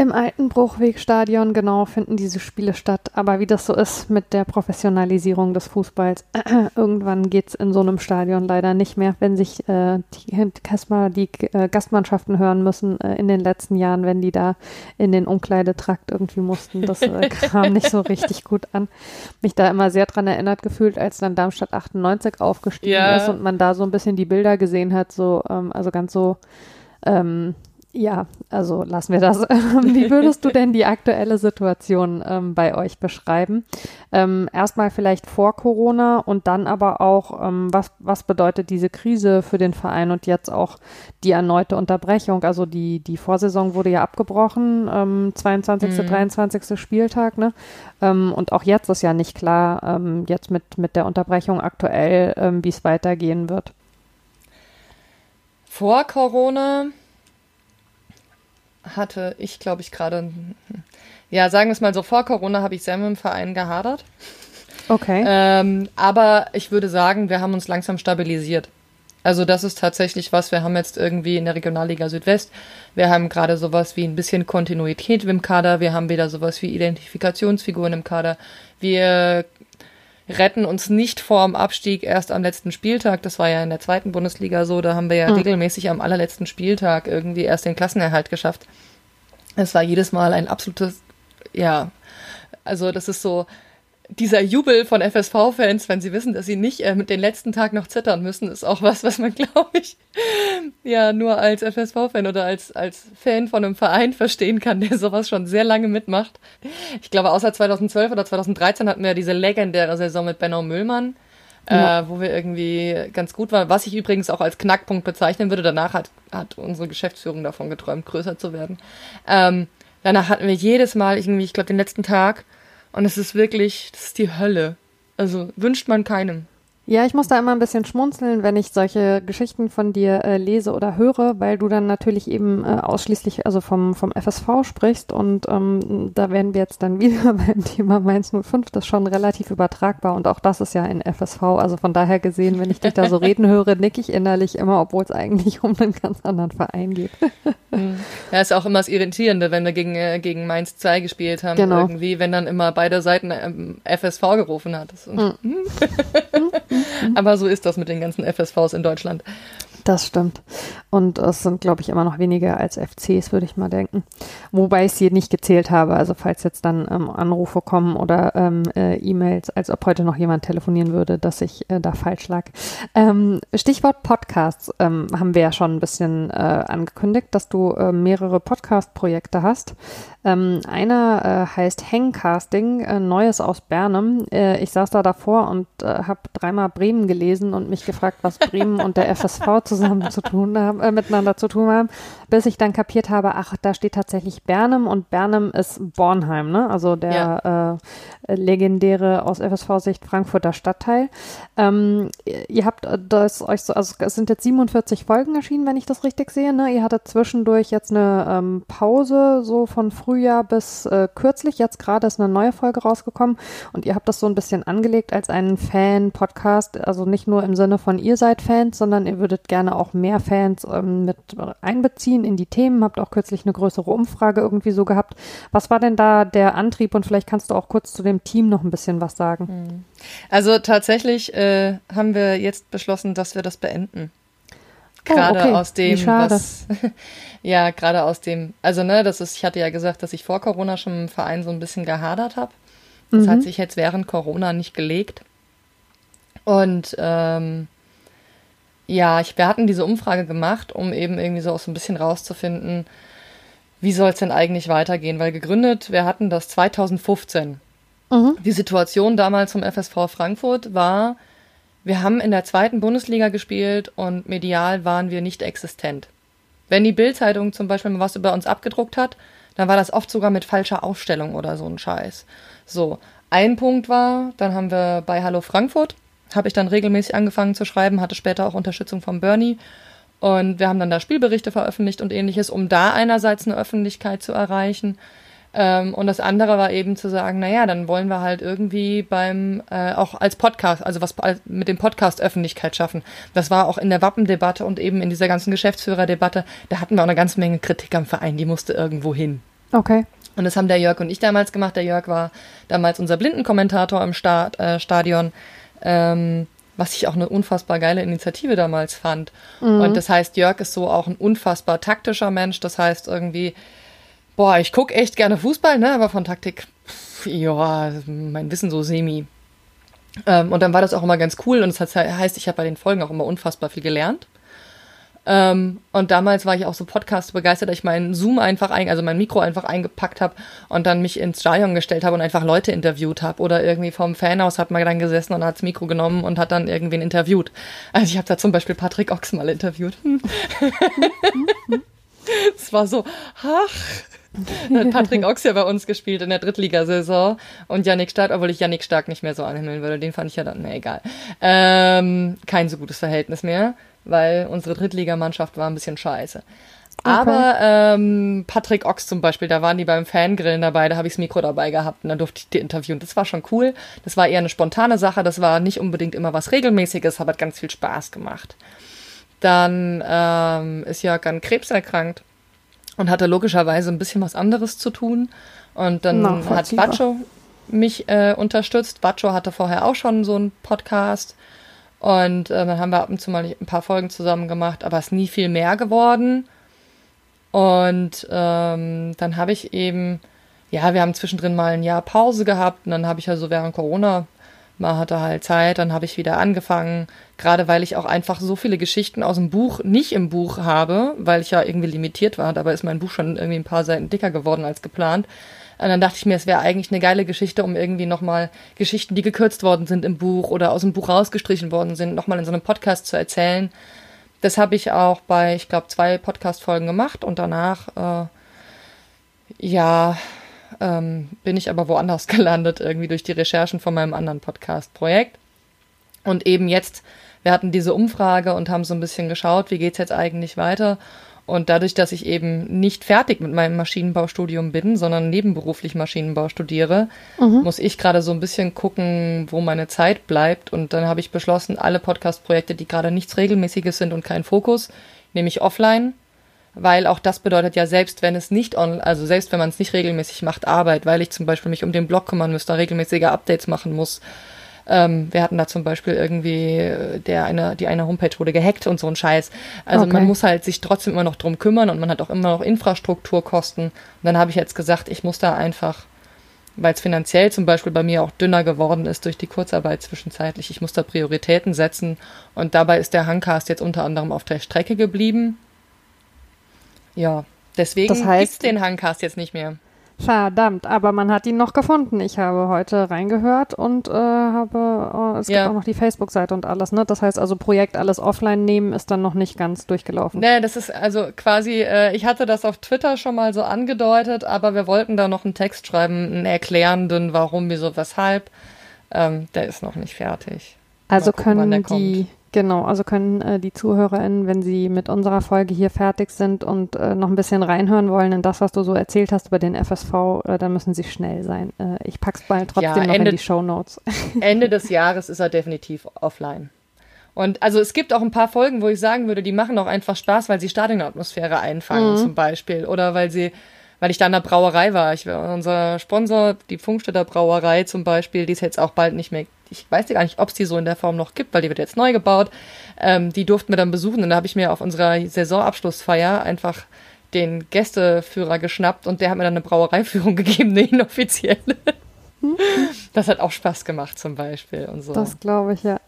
[SPEAKER 1] Im alten Bruchwegstadion, genau, finden diese Spiele statt. Aber wie das so ist mit der Professionalisierung des Fußballs, irgendwann geht es in so einem Stadion leider nicht mehr, wenn sich äh, die, Kasper, die äh, Gastmannschaften hören müssen äh, in den letzten Jahren, wenn die da in den Umkleidetrakt irgendwie mussten. Das äh, kam nicht so richtig gut an. Mich da immer sehr dran erinnert gefühlt, als dann Darmstadt 98 aufgestiegen ja. ist und man da so ein bisschen die Bilder gesehen hat, so, ähm, also ganz so ähm, ja, also lassen wir das. Wie würdest du denn die aktuelle Situation ähm, bei euch beschreiben? Ähm, erstmal vielleicht vor Corona und dann aber auch, ähm, was, was bedeutet diese Krise für den Verein und jetzt auch die erneute Unterbrechung? Also die, die Vorsaison wurde ja abgebrochen, ähm, 22., mhm. 23. Spieltag, ne? Ähm, und auch jetzt ist ja nicht klar, ähm, jetzt mit, mit der Unterbrechung aktuell, ähm, wie es weitergehen wird.
[SPEAKER 2] Vor Corona hatte ich, glaube ich, gerade, ja, sagen wir es mal so, vor Corona habe ich sehr mit dem Verein gehadert.
[SPEAKER 1] Okay.
[SPEAKER 2] Ähm, aber ich würde sagen, wir haben uns langsam stabilisiert. Also das ist tatsächlich was, wir haben jetzt irgendwie in der Regionalliga Südwest, wir haben gerade sowas wie ein bisschen Kontinuität im Kader, wir haben wieder sowas wie Identifikationsfiguren im Kader, wir retten uns nicht vorm Abstieg erst am letzten Spieltag. Das war ja in der zweiten Bundesliga so. Da haben wir ja mhm. regelmäßig am allerletzten Spieltag irgendwie erst den Klassenerhalt geschafft. Es war jedes Mal ein absolutes, ja, also das ist so, dieser Jubel von FSV-Fans, wenn sie wissen, dass sie nicht äh, mit den letzten Tag noch zittern müssen, ist auch was, was man, glaube ich, ja nur als FSV-Fan oder als, als Fan von einem Verein verstehen kann, der sowas schon sehr lange mitmacht. Ich glaube, außer 2012 oder 2013 hatten wir diese legendäre Saison mit Benno Müllmann. Ja. Äh, wo wir irgendwie ganz gut waren, was ich übrigens auch als Knackpunkt bezeichnen würde. Danach hat, hat unsere Geschäftsführung davon geträumt, größer zu werden. Ähm, danach hatten wir jedes Mal irgendwie, ich glaube, den letzten Tag und es ist wirklich, das ist die Hölle. Also wünscht man keinem.
[SPEAKER 1] Ja, ich muss da immer ein bisschen schmunzeln, wenn ich solche Geschichten von dir äh, lese oder höre, weil du dann natürlich eben äh, ausschließlich also vom, vom FSV sprichst und ähm, da werden wir jetzt dann wieder beim Thema Mainz 05, das ist schon relativ übertragbar und auch das ist ja ein FSV, also von daher gesehen, wenn ich dich da so reden höre, nick ich innerlich immer, obwohl es eigentlich um einen ganz anderen Verein geht.
[SPEAKER 2] Hm. ja, ist auch immer das Irritierende, wenn wir gegen, äh, gegen Mainz 2 gespielt haben, genau. irgendwie, wenn dann immer beide Seiten ähm, FSV gerufen hat. Das, hm. Aber so ist das mit den ganzen FSVs in Deutschland.
[SPEAKER 1] Das stimmt. Und es sind, glaube ich, immer noch weniger als FCs, würde ich mal denken. Wobei ich sie nicht gezählt habe. Also falls jetzt dann ähm, Anrufe kommen oder ähm, äh, E-Mails, als ob heute noch jemand telefonieren würde, dass ich äh, da falsch lag. Ähm, Stichwort Podcasts ähm, haben wir ja schon ein bisschen äh, angekündigt, dass du äh, mehrere Podcast-Projekte hast. Ähm, einer äh, heißt Hangcasting, äh, Neues aus Bernem. ich saß da davor und habe dreimal Bremen gelesen und mich gefragt, was Bremen und der FSV zusammen zu tun haben, äh, miteinander zu tun haben, bis ich dann kapiert habe, ach, da steht tatsächlich Bernum und Bernum ist Bornheim, ne? Also der ja. äh, legendäre aus FSV-Sicht Frankfurter Stadtteil. Ähm, ihr habt das euch so, also es sind jetzt 47 Folgen erschienen, wenn ich das richtig sehe, ne? Ihr hattet zwischendurch jetzt eine ähm, Pause, so von Frühjahr bis äh, kürzlich. Jetzt gerade ist eine neue Folge rausgekommen und ihr habt das so ein bisschen angelegt als einen Fan-Podcast, also nicht nur im Sinne von ihr seid Fans, sondern ihr würdet gerne gerne auch mehr Fans ähm, mit einbeziehen in die Themen. Habt auch kürzlich eine größere Umfrage irgendwie so gehabt. Was war denn da der Antrieb und vielleicht kannst du auch kurz zu dem Team noch ein bisschen was sagen? Hm.
[SPEAKER 2] Also tatsächlich äh, haben wir jetzt beschlossen, dass wir das beenden. Gerade oh, okay. aus dem, was, ja, gerade aus dem, also ne, das ist, ich hatte ja gesagt, dass ich vor Corona schon im Verein so ein bisschen gehadert habe. Das mhm. hat sich jetzt während Corona nicht gelegt. Und ähm, ja, ich, wir hatten diese Umfrage gemacht, um eben irgendwie so auch so ein bisschen rauszufinden, wie soll es denn eigentlich weitergehen? Weil gegründet, wir hatten das 2015. Mhm. Die Situation damals zum FSV Frankfurt war, wir haben in der zweiten Bundesliga gespielt und medial waren wir nicht existent. Wenn die Bildzeitung zum Beispiel mal was über uns abgedruckt hat, dann war das oft sogar mit falscher Aufstellung oder so ein Scheiß. So, ein Punkt war, dann haben wir bei Hallo Frankfurt habe ich dann regelmäßig angefangen zu schreiben, hatte später auch Unterstützung von Bernie. Und wir haben dann da Spielberichte veröffentlicht und ähnliches, um da einerseits eine Öffentlichkeit zu erreichen. Ähm, und das andere war eben zu sagen, naja, dann wollen wir halt irgendwie beim, äh, auch als Podcast, also was mit dem Podcast Öffentlichkeit schaffen. Das war auch in der Wappendebatte und eben in dieser ganzen Geschäftsführerdebatte, da hatten wir auch eine ganze Menge Kritik am Verein, die musste irgendwo hin.
[SPEAKER 1] Okay.
[SPEAKER 2] Und das haben der Jörg und ich damals gemacht. Der Jörg war damals unser Blindenkommentator im Start, äh, Stadion ähm, was ich auch eine unfassbar geile Initiative damals fand. Mhm. Und das heißt, Jörg ist so auch ein unfassbar taktischer Mensch. Das heißt irgendwie, boah, ich gucke echt gerne Fußball, ne, aber von Taktik, pff, ja, mein Wissen so semi. Ähm, und dann war das auch immer ganz cool und das heißt, ich habe bei den Folgen auch immer unfassbar viel gelernt. Ähm, und damals war ich auch so Podcast begeistert, dass ich meinen Zoom einfach, ein, also mein Mikro einfach eingepackt habe und dann mich ins Stadion gestellt habe und einfach Leute interviewt habe. Oder irgendwie vom Fanhaus hat man dann gesessen und hat das Mikro genommen und hat dann irgendwen interviewt. Also ich habe da zum Beispiel Patrick Ochs mal interviewt. Es war so, ach. hat Patrick Ochs ja bei uns gespielt in der Drittligasaison und Yannick Stark, obwohl ich Yannick Stark nicht mehr so anhimmeln würde, den fand ich ja dann, ne, egal. Ähm, kein so gutes Verhältnis mehr weil unsere Drittligamannschaft war ein bisschen scheiße. Okay. Aber ähm, Patrick Ochs zum Beispiel, da waren die beim Fangrillen dabei, da habe ich das Mikro dabei gehabt und dann durfte ich die interviewen. Das war schon cool. Das war eher eine spontane Sache, das war nicht unbedingt immer was Regelmäßiges, aber hat ganz viel Spaß gemacht. Dann ähm, ist Jörg an Krebs erkrankt und hatte logischerweise ein bisschen was anderes zu tun. Und dann hat Bacho mich äh, unterstützt. Bacho hatte vorher auch schon so einen Podcast. Und äh, dann haben wir ab und zu mal ein paar Folgen zusammen gemacht, aber es ist nie viel mehr geworden. Und ähm, dann habe ich eben, ja, wir haben zwischendrin mal ein Jahr Pause gehabt und dann habe ich ja so während Corona mal hatte halt Zeit, dann habe ich wieder angefangen, gerade weil ich auch einfach so viele Geschichten aus dem Buch nicht im Buch habe, weil ich ja irgendwie limitiert war, dabei ist mein Buch schon irgendwie ein paar Seiten dicker geworden als geplant. Und dann dachte ich mir, es wäre eigentlich eine geile Geschichte, um irgendwie nochmal Geschichten, die gekürzt worden sind im Buch oder aus dem Buch rausgestrichen worden sind, nochmal in so einem Podcast zu erzählen. Das habe ich auch bei, ich glaube, zwei Podcast-Folgen gemacht und danach, äh, ja, ähm, bin ich aber woanders gelandet, irgendwie durch die Recherchen von meinem anderen Podcast-Projekt. Und eben jetzt, wir hatten diese Umfrage und haben so ein bisschen geschaut, wie geht's jetzt eigentlich weiter. Und dadurch, dass ich eben nicht fertig mit meinem Maschinenbaustudium bin, sondern nebenberuflich Maschinenbau studiere, mhm. muss ich gerade so ein bisschen gucken, wo meine Zeit bleibt. Und dann habe ich beschlossen, alle Podcast-Projekte, die gerade nichts Regelmäßiges sind und kein Fokus, nehme ich offline. Weil auch das bedeutet ja, selbst wenn es nicht on, also selbst wenn man es nicht regelmäßig macht, Arbeit, weil ich zum Beispiel mich um den Blog kümmern müsste, regelmäßige Updates machen muss, ähm, wir hatten da zum Beispiel irgendwie, äh, der eine, die eine Homepage wurde gehackt und so ein Scheiß. Also okay. man muss halt sich trotzdem immer noch drum kümmern und man hat auch immer noch Infrastrukturkosten. Und dann habe ich jetzt gesagt, ich muss da einfach, weil es finanziell zum Beispiel bei mir auch dünner geworden ist durch die Kurzarbeit zwischenzeitlich, ich muss da Prioritäten setzen. Und dabei ist der Hangcast jetzt unter anderem auf der Strecke geblieben. Ja, deswegen das heißt, gibt's den Hangcast jetzt nicht mehr.
[SPEAKER 1] Verdammt, aber man hat ihn noch gefunden. Ich habe heute reingehört und äh, habe, äh, es ja. gibt auch noch die Facebook-Seite und alles, ne? Das heißt also Projekt alles offline nehmen ist dann noch nicht ganz durchgelaufen.
[SPEAKER 2] Nee, das ist also quasi, äh, ich hatte das auf Twitter schon mal so angedeutet, aber wir wollten da noch einen Text schreiben, einen erklärenden, warum, wieso, weshalb. Ähm, der ist noch nicht fertig.
[SPEAKER 1] Also gucken, können die Genau, also können äh, die ZuhörerInnen, wenn sie mit unserer Folge hier fertig sind und äh, noch ein bisschen reinhören wollen in das, was du so erzählt hast über den FSV, äh, dann müssen sie schnell sein. Äh, ich pack's mal trotzdem ja, noch Ende, in die Show Notes.
[SPEAKER 2] Ende des Jahres ist er definitiv offline. Und also es gibt auch ein paar Folgen, wo ich sagen würde, die machen auch einfach Spaß, weil sie Stadionatmosphäre einfangen, mhm. zum Beispiel. Oder weil sie, weil ich da in der Brauerei war. Ich war unser Sponsor, die Funkstädter Brauerei zum Beispiel, die ist jetzt auch bald nicht mehr ich weiß gar nicht, ob es die so in der Form noch gibt, weil die wird jetzt neu gebaut. Ähm, die durften wir dann besuchen und da habe ich mir auf unserer Saisonabschlussfeier einfach den Gästeführer geschnappt und der hat mir dann eine Brauereiführung gegeben, eine inoffizielle. Das hat auch Spaß gemacht zum Beispiel und so.
[SPEAKER 1] Das glaube ich, ja.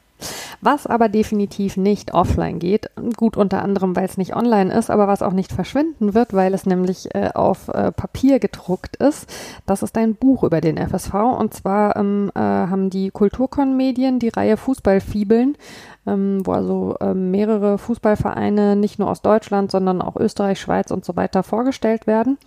[SPEAKER 1] Was aber definitiv nicht offline geht, gut unter anderem, weil es nicht online ist, aber was auch nicht verschwinden wird, weil es nämlich äh, auf äh, Papier gedruckt ist, das ist ein Buch über den FSV. Und zwar ähm, äh, haben die Kulturkon-Medien die Reihe Fußballfibeln ähm, wo also ähm, mehrere Fußballvereine nicht nur aus Deutschland, sondern auch Österreich, Schweiz und so weiter vorgestellt werden.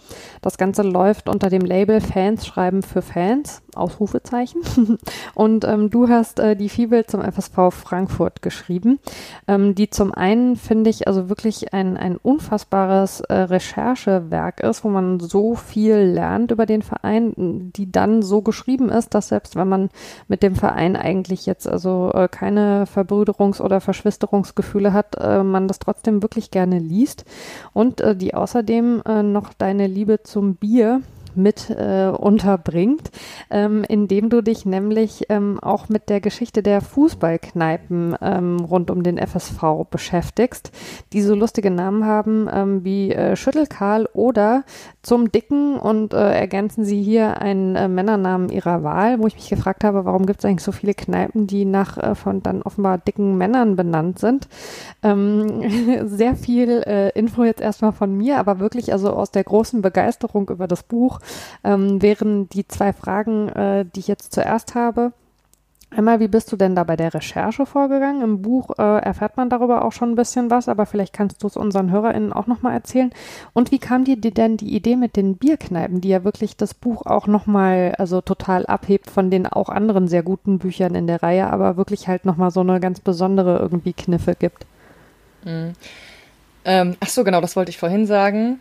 [SPEAKER 1] Das Ganze läuft unter dem Label Fans schreiben für Fans, Ausrufezeichen. und ähm, du hast äh, die Fibel zum FSV Frankfurt geschrieben, ähm, die zum einen finde ich also wirklich ein, ein unfassbares äh, Recherchewerk ist, wo man so viel lernt über den Verein, die dann so geschrieben ist, dass selbst wenn man mit dem Verein eigentlich jetzt also äh, keine Verbrüderung Veränderungs- oder Verschwisterungsgefühle hat, äh, man das trotzdem wirklich gerne liest. Und äh, die außerdem äh, noch deine Liebe zum Bier mit äh, unterbringt, ähm, indem du dich nämlich ähm, auch mit der Geschichte der Fußballkneipen ähm, rund um den FSV beschäftigst, die so lustige Namen haben ähm, wie äh, Schüttelkarl oder zum Dicken und äh, ergänzen sie hier einen äh, Männernamen ihrer Wahl, wo ich mich gefragt habe, warum gibt es eigentlich so viele Kneipen, die nach äh, von dann offenbar dicken Männern benannt sind. Ähm, sehr viel äh, Info jetzt erstmal von mir, aber wirklich also aus der großen Begeisterung über das Buch ähm, wären die zwei Fragen, äh, die ich jetzt zuerst habe. Einmal, wie bist du denn da bei der Recherche vorgegangen? Im Buch äh, erfährt man darüber auch schon ein bisschen was, aber vielleicht kannst du es unseren HörerInnen auch nochmal erzählen. Und wie kam dir denn die Idee mit den Bierkneipen, die ja wirklich das Buch auch nochmal also total abhebt von den auch anderen sehr guten Büchern in der Reihe, aber wirklich halt nochmal so eine ganz besondere irgendwie Kniffe gibt?
[SPEAKER 2] Mhm. Ähm, ach so, genau, das wollte ich vorhin sagen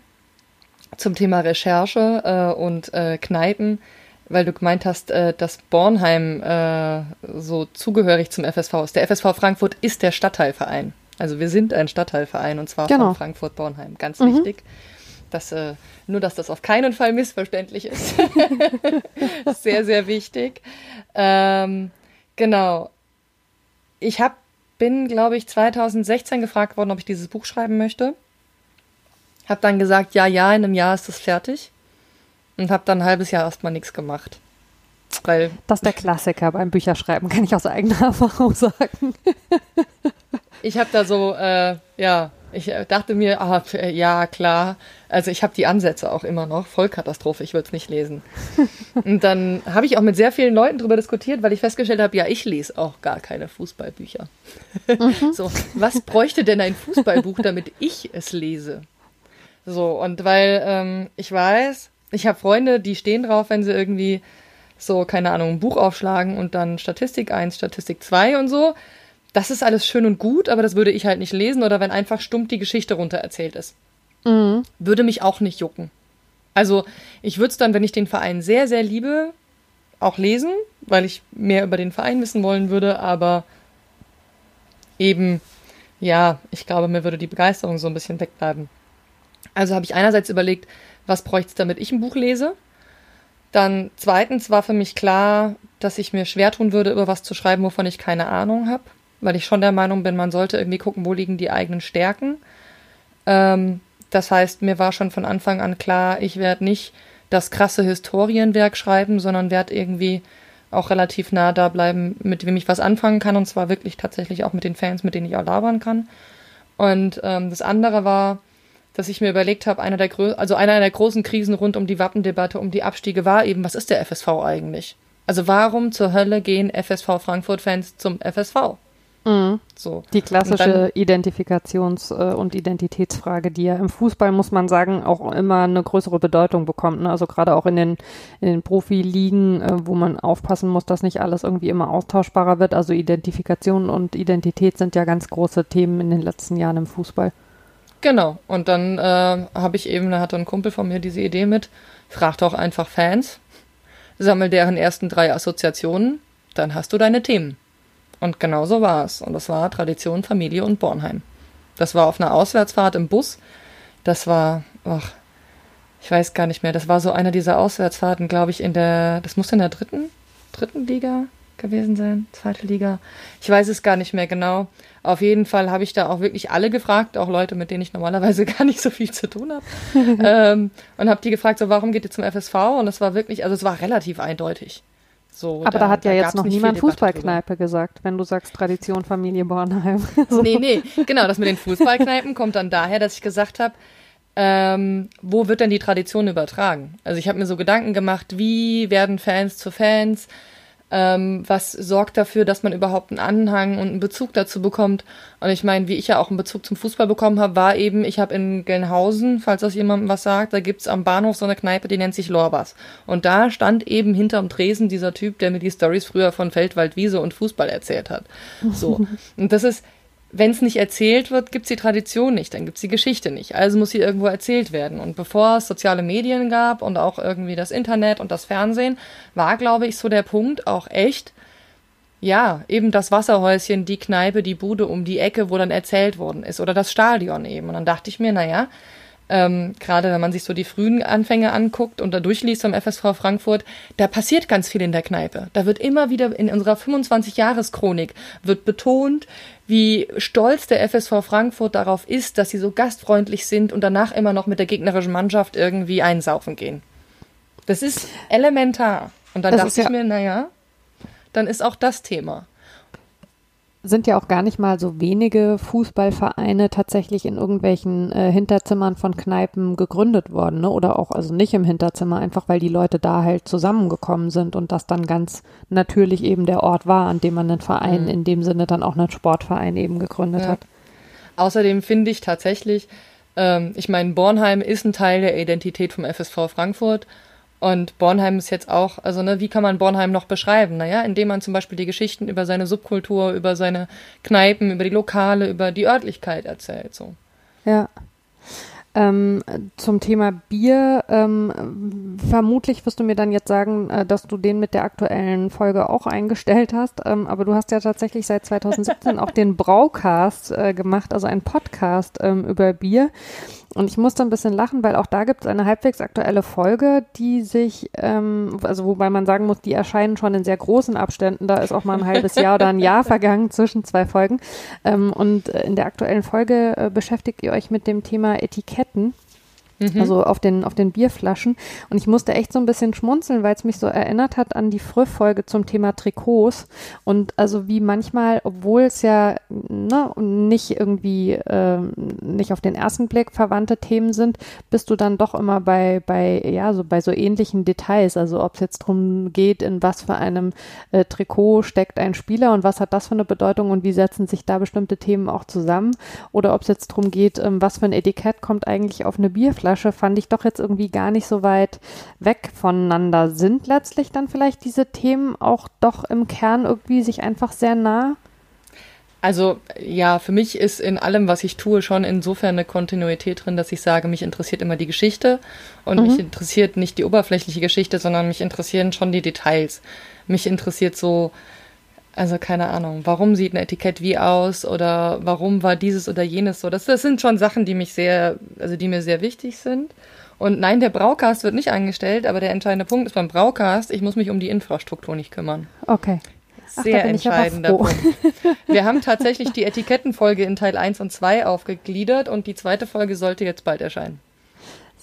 [SPEAKER 2] zum Thema Recherche äh, und äh, Kneipen, weil du gemeint hast, äh, dass Bornheim äh, so zugehörig zum FSV ist. Der FSV Frankfurt ist der Stadtteilverein. Also wir sind ein Stadtteilverein und zwar genau. von Frankfurt-Bornheim. Ganz mhm. wichtig. Dass, äh, nur, dass das auf keinen Fall missverständlich ist. sehr, sehr wichtig. Ähm, genau. Ich hab, bin, glaube ich, 2016 gefragt worden, ob ich dieses Buch schreiben möchte. Hab dann gesagt, ja, ja, in einem Jahr ist es fertig. Und hab dann ein halbes Jahr erstmal nichts gemacht. Weil
[SPEAKER 1] das ist der Klassiker beim Bücherschreiben, kann ich aus eigener Erfahrung sagen.
[SPEAKER 2] ich habe da so, äh, ja, ich äh, dachte mir, ah, ja, klar. Also ich habe die Ansätze auch immer noch. Vollkatastrophe, ich würde es nicht lesen. Und dann habe ich auch mit sehr vielen Leuten darüber diskutiert, weil ich festgestellt habe, ja, ich lese auch gar keine Fußballbücher. Mhm. So, was bräuchte denn ein Fußballbuch, damit ich es lese? So, und weil ähm, ich weiß, ich habe Freunde, die stehen drauf, wenn sie irgendwie so, keine Ahnung, ein Buch aufschlagen und dann Statistik 1, Statistik 2 und so. Das ist alles schön und gut, aber das würde ich halt nicht lesen oder wenn einfach stumpf die Geschichte runter erzählt ist. Mhm. Würde mich auch nicht jucken. Also ich würde es dann, wenn ich den Verein sehr, sehr liebe, auch lesen, weil ich mehr über den Verein wissen wollen würde, aber eben, ja, ich glaube, mir würde die Begeisterung so ein bisschen wegbleiben. Also habe ich einerseits überlegt, was bräuchte es, damit ich ein Buch lese? Dann zweitens war für mich klar, dass ich mir schwer tun würde, über was zu schreiben, wovon ich keine Ahnung habe, weil ich schon der Meinung bin, man sollte irgendwie gucken, wo liegen die eigenen Stärken. Ähm, das heißt, mir war schon von Anfang an klar, ich werde nicht das krasse Historienwerk schreiben, sondern werde irgendwie auch relativ nah da bleiben, mit wem ich was anfangen kann, und zwar wirklich tatsächlich auch mit den Fans, mit denen ich auch labern kann. Und ähm, das andere war, dass ich mir überlegt habe, einer der also einer der großen Krisen rund um die Wappendebatte, um die Abstiege war eben, was ist der FSV eigentlich? Also warum zur Hölle gehen FSV Frankfurt-Fans zum FSV?
[SPEAKER 1] Mhm. So. Die klassische Identifikations- äh, und Identitätsfrage, die ja im Fußball, muss man sagen, auch immer eine größere Bedeutung bekommt. Ne? Also gerade auch in den, in den Profiligen, äh, wo man aufpassen muss, dass nicht alles irgendwie immer austauschbarer wird. Also Identifikation und Identität sind ja ganz große Themen in den letzten Jahren im Fußball.
[SPEAKER 2] Genau. Und dann äh, habe ich eben, da hatte ein Kumpel von mir diese Idee mit, frag doch einfach Fans, sammel deren ersten drei Assoziationen, dann hast du deine Themen. Und genau so war es. Und das war Tradition, Familie und Bornheim. Das war auf einer Auswärtsfahrt im Bus. Das war, ach, ich weiß gar nicht mehr. Das war so einer dieser Auswärtsfahrten, glaube ich, in der, das muss in der dritten, dritten Liga gewesen sein, zweite Liga. Ich weiß es gar nicht mehr genau. Auf jeden Fall habe ich da auch wirklich alle gefragt, auch Leute, mit denen ich normalerweise gar nicht so viel zu tun habe. ähm, und habe die gefragt, so, warum geht ihr zum FSV? Und es war wirklich, also es war relativ eindeutig. So,
[SPEAKER 1] Aber da, da hat ja da jetzt noch niemand Fußballkneipe gesagt, wenn du sagst Tradition Familie Bornheim.
[SPEAKER 2] so. Nee, nee, genau, das mit den Fußballkneipen kommt dann daher, dass ich gesagt habe, ähm, wo wird denn die Tradition übertragen? Also ich habe mir so Gedanken gemacht, wie werden Fans zu Fans? Ähm, was sorgt dafür, dass man überhaupt einen Anhang und einen Bezug dazu bekommt. Und ich meine, wie ich ja auch einen Bezug zum Fußball bekommen habe, war eben, ich habe in Gelnhausen, falls das jemandem was sagt, da gibt's am Bahnhof so eine Kneipe, die nennt sich Lorbas. Und da stand eben hinterm Tresen dieser Typ, der mir die Stories früher von Feldwald, Wiese und Fußball erzählt hat. So. Und das ist, wenn es nicht erzählt wird, gibt es die Tradition nicht, dann gibt es die Geschichte nicht. Also muss sie irgendwo erzählt werden. Und bevor es soziale Medien gab und auch irgendwie das Internet und das Fernsehen, war, glaube ich, so der Punkt auch echt, ja, eben das Wasserhäuschen, die Kneipe, die Bude um die Ecke, wo dann erzählt worden ist. Oder das Stadion eben. Und dann dachte ich mir, naja, ähm, gerade wenn man sich so die frühen Anfänge anguckt und da durchliest vom FSV Frankfurt, da passiert ganz viel in der Kneipe. Da wird immer wieder in unserer 25-Jahres-Chronik wird betont, wie stolz der FSV Frankfurt darauf ist, dass sie so gastfreundlich sind und danach immer noch mit der gegnerischen Mannschaft irgendwie einsaufen gehen. Das ist elementar. Und dann das dachte ich ja mir, naja, dann ist auch das Thema
[SPEAKER 1] sind ja auch gar nicht mal so wenige Fußballvereine tatsächlich in irgendwelchen äh, Hinterzimmern von Kneipen gegründet worden, ne? Oder auch also nicht im Hinterzimmer, einfach weil die Leute da halt zusammengekommen sind und das dann ganz natürlich eben der Ort war, an dem man einen Verein, mhm. in dem Sinne dann auch einen Sportverein eben gegründet ja. hat.
[SPEAKER 2] Außerdem finde ich tatsächlich, ähm, ich meine, Bornheim ist ein Teil der Identität vom FSV Frankfurt und Bornheim ist jetzt auch, also ne, wie kann man Bornheim noch beschreiben? Naja, indem man zum Beispiel die Geschichten über seine Subkultur, über seine Kneipen, über die Lokale, über die Örtlichkeit erzählt. So.
[SPEAKER 1] Ja. Ähm, zum Thema Bier, ähm, vermutlich wirst du mir dann jetzt sagen, äh, dass du den mit der aktuellen Folge auch eingestellt hast, ähm, aber du hast ja tatsächlich seit 2017 auch den Braucast äh, gemacht, also ein Podcast ähm, über Bier. Und ich musste ein bisschen lachen, weil auch da gibt es eine halbwegs aktuelle Folge, die sich, ähm, also wobei man sagen muss, die erscheinen schon in sehr großen Abständen. Da ist auch mal ein halbes Jahr oder ein Jahr vergangen zwischen zwei Folgen. Ähm, und in der aktuellen Folge äh, beschäftigt ihr euch mit dem Thema Etiketten. Mhm. Also auf den, auf den Bierflaschen. Und ich musste echt so ein bisschen schmunzeln, weil es mich so erinnert hat an die Frühfolge zum Thema Trikots. Und also wie manchmal, obwohl es ja ne, nicht irgendwie äh, nicht auf den ersten Blick verwandte Themen sind, bist du dann doch immer bei, bei, ja, so bei so ähnlichen Details. Also ob es jetzt darum geht, in was für einem äh, Trikot steckt ein Spieler und was hat das für eine Bedeutung und wie setzen sich da bestimmte Themen auch zusammen. Oder ob es jetzt darum geht, ähm, was für ein Etikett kommt eigentlich auf eine Bierflasche Wodkaflasche fand ich doch jetzt irgendwie gar nicht so weit weg voneinander. Sind letztlich dann vielleicht diese Themen auch doch im Kern irgendwie sich einfach sehr nah?
[SPEAKER 2] Also ja, für mich ist in allem, was ich tue, schon insofern eine Kontinuität drin, dass ich sage, mich interessiert immer die Geschichte und mhm. mich interessiert nicht die oberflächliche Geschichte, sondern mich interessieren schon die Details. Mich interessiert so, also keine Ahnung, warum sieht ein Etikett wie aus oder warum war dieses oder jenes so. Das, das sind schon Sachen, die mich sehr, also die mir sehr wichtig sind. Und nein, der Braucast wird nicht eingestellt, aber der entscheidende Punkt ist beim Braucast, ich muss mich um die Infrastruktur nicht kümmern.
[SPEAKER 1] Okay.
[SPEAKER 2] Sehr Ach, entscheidender Punkt. Wir haben tatsächlich die Etikettenfolge in Teil 1 und 2 aufgegliedert und die zweite Folge sollte jetzt bald erscheinen.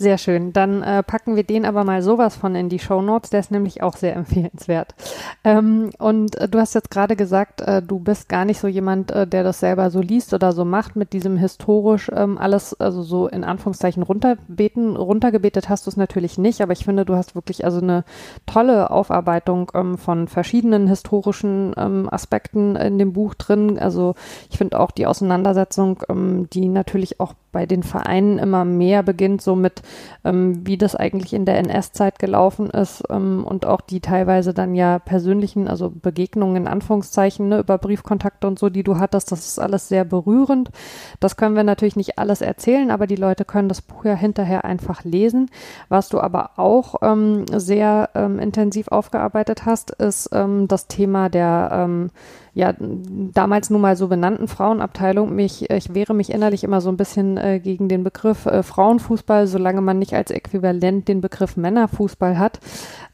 [SPEAKER 1] Sehr schön. Dann äh, packen wir den aber mal sowas von in die Show Notes. Der ist nämlich auch sehr empfehlenswert. Ähm, und äh, du hast jetzt gerade gesagt, äh, du bist gar nicht so jemand, äh, der das selber so liest oder so macht mit diesem historisch ähm, alles, also so in Anführungszeichen runterbeten. Runtergebetet hast du es natürlich nicht, aber ich finde, du hast wirklich also eine tolle Aufarbeitung ähm, von verschiedenen historischen ähm, Aspekten in dem Buch drin. Also ich finde auch die Auseinandersetzung, ähm, die natürlich auch bei den Vereinen immer mehr beginnt, so mit, ähm, wie das eigentlich in der NS-Zeit gelaufen ist ähm, und auch die teilweise dann ja persönlichen, also Begegnungen in Anführungszeichen, ne, über Briefkontakte und so, die du hattest, das ist alles sehr berührend. Das können wir natürlich nicht alles erzählen, aber die Leute können das Buch ja hinterher einfach lesen. Was du aber auch ähm, sehr ähm, intensiv aufgearbeitet hast, ist ähm, das Thema der ähm, ja, damals nun mal so benannten Frauenabteilung. Mich, ich wehre mich innerlich immer so ein bisschen äh, gegen den Begriff äh, Frauenfußball, solange man nicht als Äquivalent den Begriff Männerfußball hat.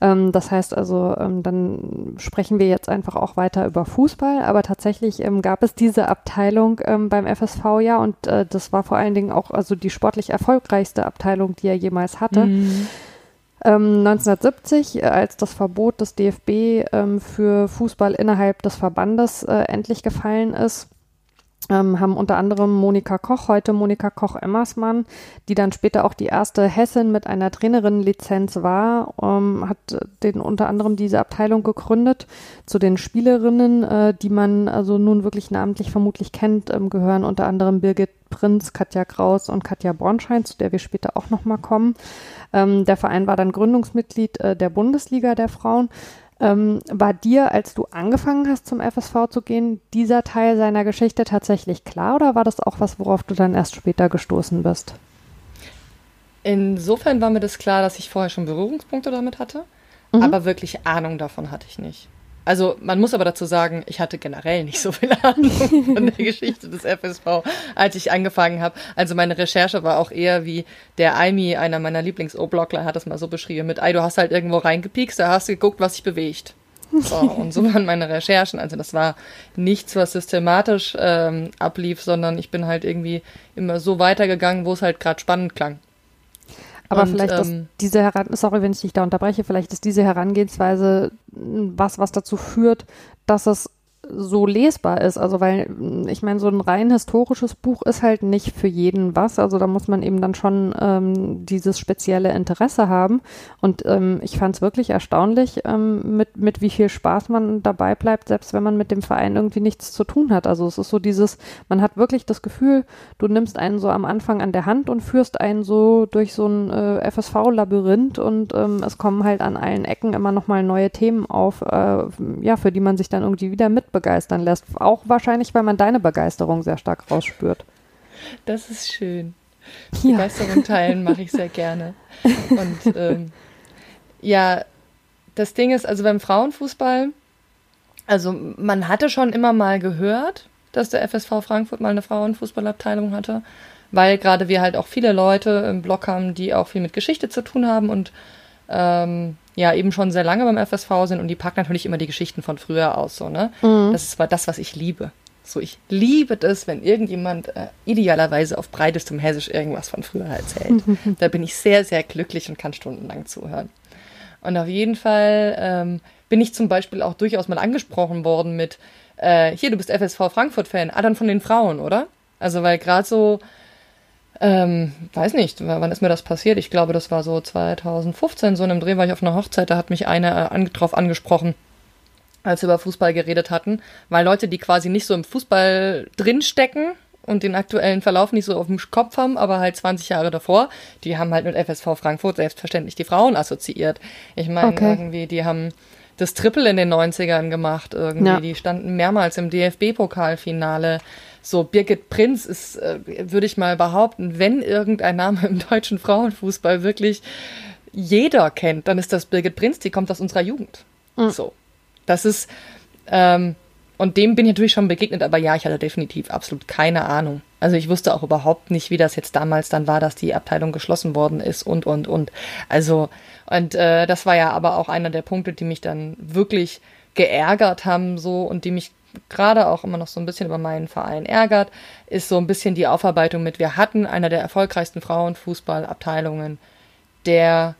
[SPEAKER 1] Ähm, das heißt also, ähm, dann sprechen wir jetzt einfach auch weiter über Fußball, aber tatsächlich ähm, gab es diese Abteilung ähm, beim FSV ja und äh, das war vor allen Dingen auch also die sportlich erfolgreichste Abteilung, die er jemals hatte. Mhm. 1970, ähm, äh, als das Verbot des DFB ähm, für Fußball innerhalb des Verbandes äh, endlich gefallen ist, ähm, haben unter anderem Monika Koch, heute Monika Koch-Emmersmann, die dann später auch die erste Hessin mit einer Trainerinnenlizenz war, hat den unter anderem diese Abteilung gegründet. Zu den Spielerinnen, äh, die man also nun wirklich namentlich vermutlich kennt, gehören unter anderem Birgit Prinz, Katja Kraus und Katja Bornschein, zu der wir später auch nochmal kommen. Ähm, der Verein war dann Gründungsmitglied äh, der Bundesliga der Frauen. Ähm, war dir, als du angefangen hast, zum FSV zu gehen, dieser Teil seiner Geschichte tatsächlich klar oder war das auch was, worauf du dann erst später gestoßen bist?
[SPEAKER 2] Insofern war mir das klar, dass ich vorher schon Berührungspunkte damit hatte, mhm. aber wirklich Ahnung davon hatte ich nicht. Also man muss aber dazu sagen, ich hatte generell nicht so viel Ahnung von der Geschichte des FSV, als ich angefangen habe. Also meine Recherche war auch eher wie der Aimi, einer meiner Lieblings-O-Blockler, hat es mal so beschrieben mit, ey, du hast halt irgendwo reingepiekst, da hast du geguckt, was sich bewegt. So, und so waren meine Recherchen. Also das war nichts, was systematisch ähm, ablief, sondern ich bin halt irgendwie immer so weitergegangen, wo es halt gerade spannend klang.
[SPEAKER 1] Aber und, vielleicht ähm, ist diese Heran sorry, wenn ich dich da unterbreche, vielleicht ist diese Herangehensweise was, was dazu führt, dass es so lesbar ist. Also weil ich meine, so ein rein historisches Buch ist halt nicht für jeden was. Also da muss man eben dann schon ähm, dieses spezielle Interesse haben. Und ähm, ich fand es wirklich erstaunlich, ähm, mit, mit wie viel Spaß man dabei bleibt, selbst wenn man mit dem Verein irgendwie nichts zu tun hat. Also es ist so dieses, man hat wirklich das Gefühl, du nimmst einen so am Anfang an der Hand und führst einen so durch so ein äh, FSV-Labyrinth und ähm, es kommen halt an allen Ecken immer nochmal neue Themen auf, äh, ja, für die man sich dann irgendwie wieder mitbekommt begeistern lässt. Auch wahrscheinlich, weil man deine Begeisterung sehr stark rausspürt.
[SPEAKER 2] Das ist schön. Ja. Begeisterung teilen mache ich sehr gerne. Und ähm, ja, das Ding ist, also beim Frauenfußball, also man hatte schon immer mal gehört, dass der FSV Frankfurt mal eine Frauenfußballabteilung hatte, weil gerade wir halt auch viele Leute im Blog haben, die auch viel mit Geschichte zu tun haben und ähm, ja eben schon sehr lange beim FSV sind und die packen natürlich immer die Geschichten von früher aus, so, ne? Mhm. Das ist zwar das, was ich liebe. So, ich liebe das, wenn irgendjemand äh, idealerweise auf breitestem Hessisch irgendwas von früher erzählt. da bin ich sehr, sehr glücklich und kann stundenlang zuhören. Und auf jeden Fall ähm, bin ich zum Beispiel auch durchaus mal angesprochen worden mit, äh, hier, du bist FSV Frankfurt-Fan, ah, dann von den Frauen, oder? Also, weil gerade so ähm, weiß nicht, wann ist mir das passiert? Ich glaube, das war so 2015, so in einem Dreh war ich auf einer Hochzeit, da hat mich einer äh, drauf angesprochen, als wir über Fußball geredet hatten, weil Leute, die quasi nicht so im Fußball drinstecken, und den aktuellen Verlauf nicht so auf dem Kopf haben, aber halt 20 Jahre davor, die haben halt mit FSV Frankfurt selbstverständlich die Frauen assoziiert. Ich meine, okay. irgendwie, die haben das Triple in den 90ern gemacht, irgendwie. Ja. Die standen mehrmals im DFB-Pokalfinale. So, Birgit Prinz ist, äh, würde ich mal behaupten, wenn irgendein Name im deutschen Frauenfußball wirklich jeder kennt, dann ist das Birgit Prinz, die kommt aus unserer Jugend. Mhm. So. Das ist, ähm, und dem bin ich natürlich schon begegnet, aber ja, ich hatte definitiv absolut keine Ahnung. Also ich wusste auch überhaupt nicht, wie das jetzt damals dann war, dass die Abteilung geschlossen worden ist und, und, und. Also, und äh, das war ja aber auch einer der Punkte, die mich dann wirklich geärgert haben, so, und die mich gerade auch immer noch so ein bisschen über meinen Verein ärgert, ist so ein bisschen die Aufarbeitung mit, wir hatten einer der erfolgreichsten Frauenfußballabteilungen der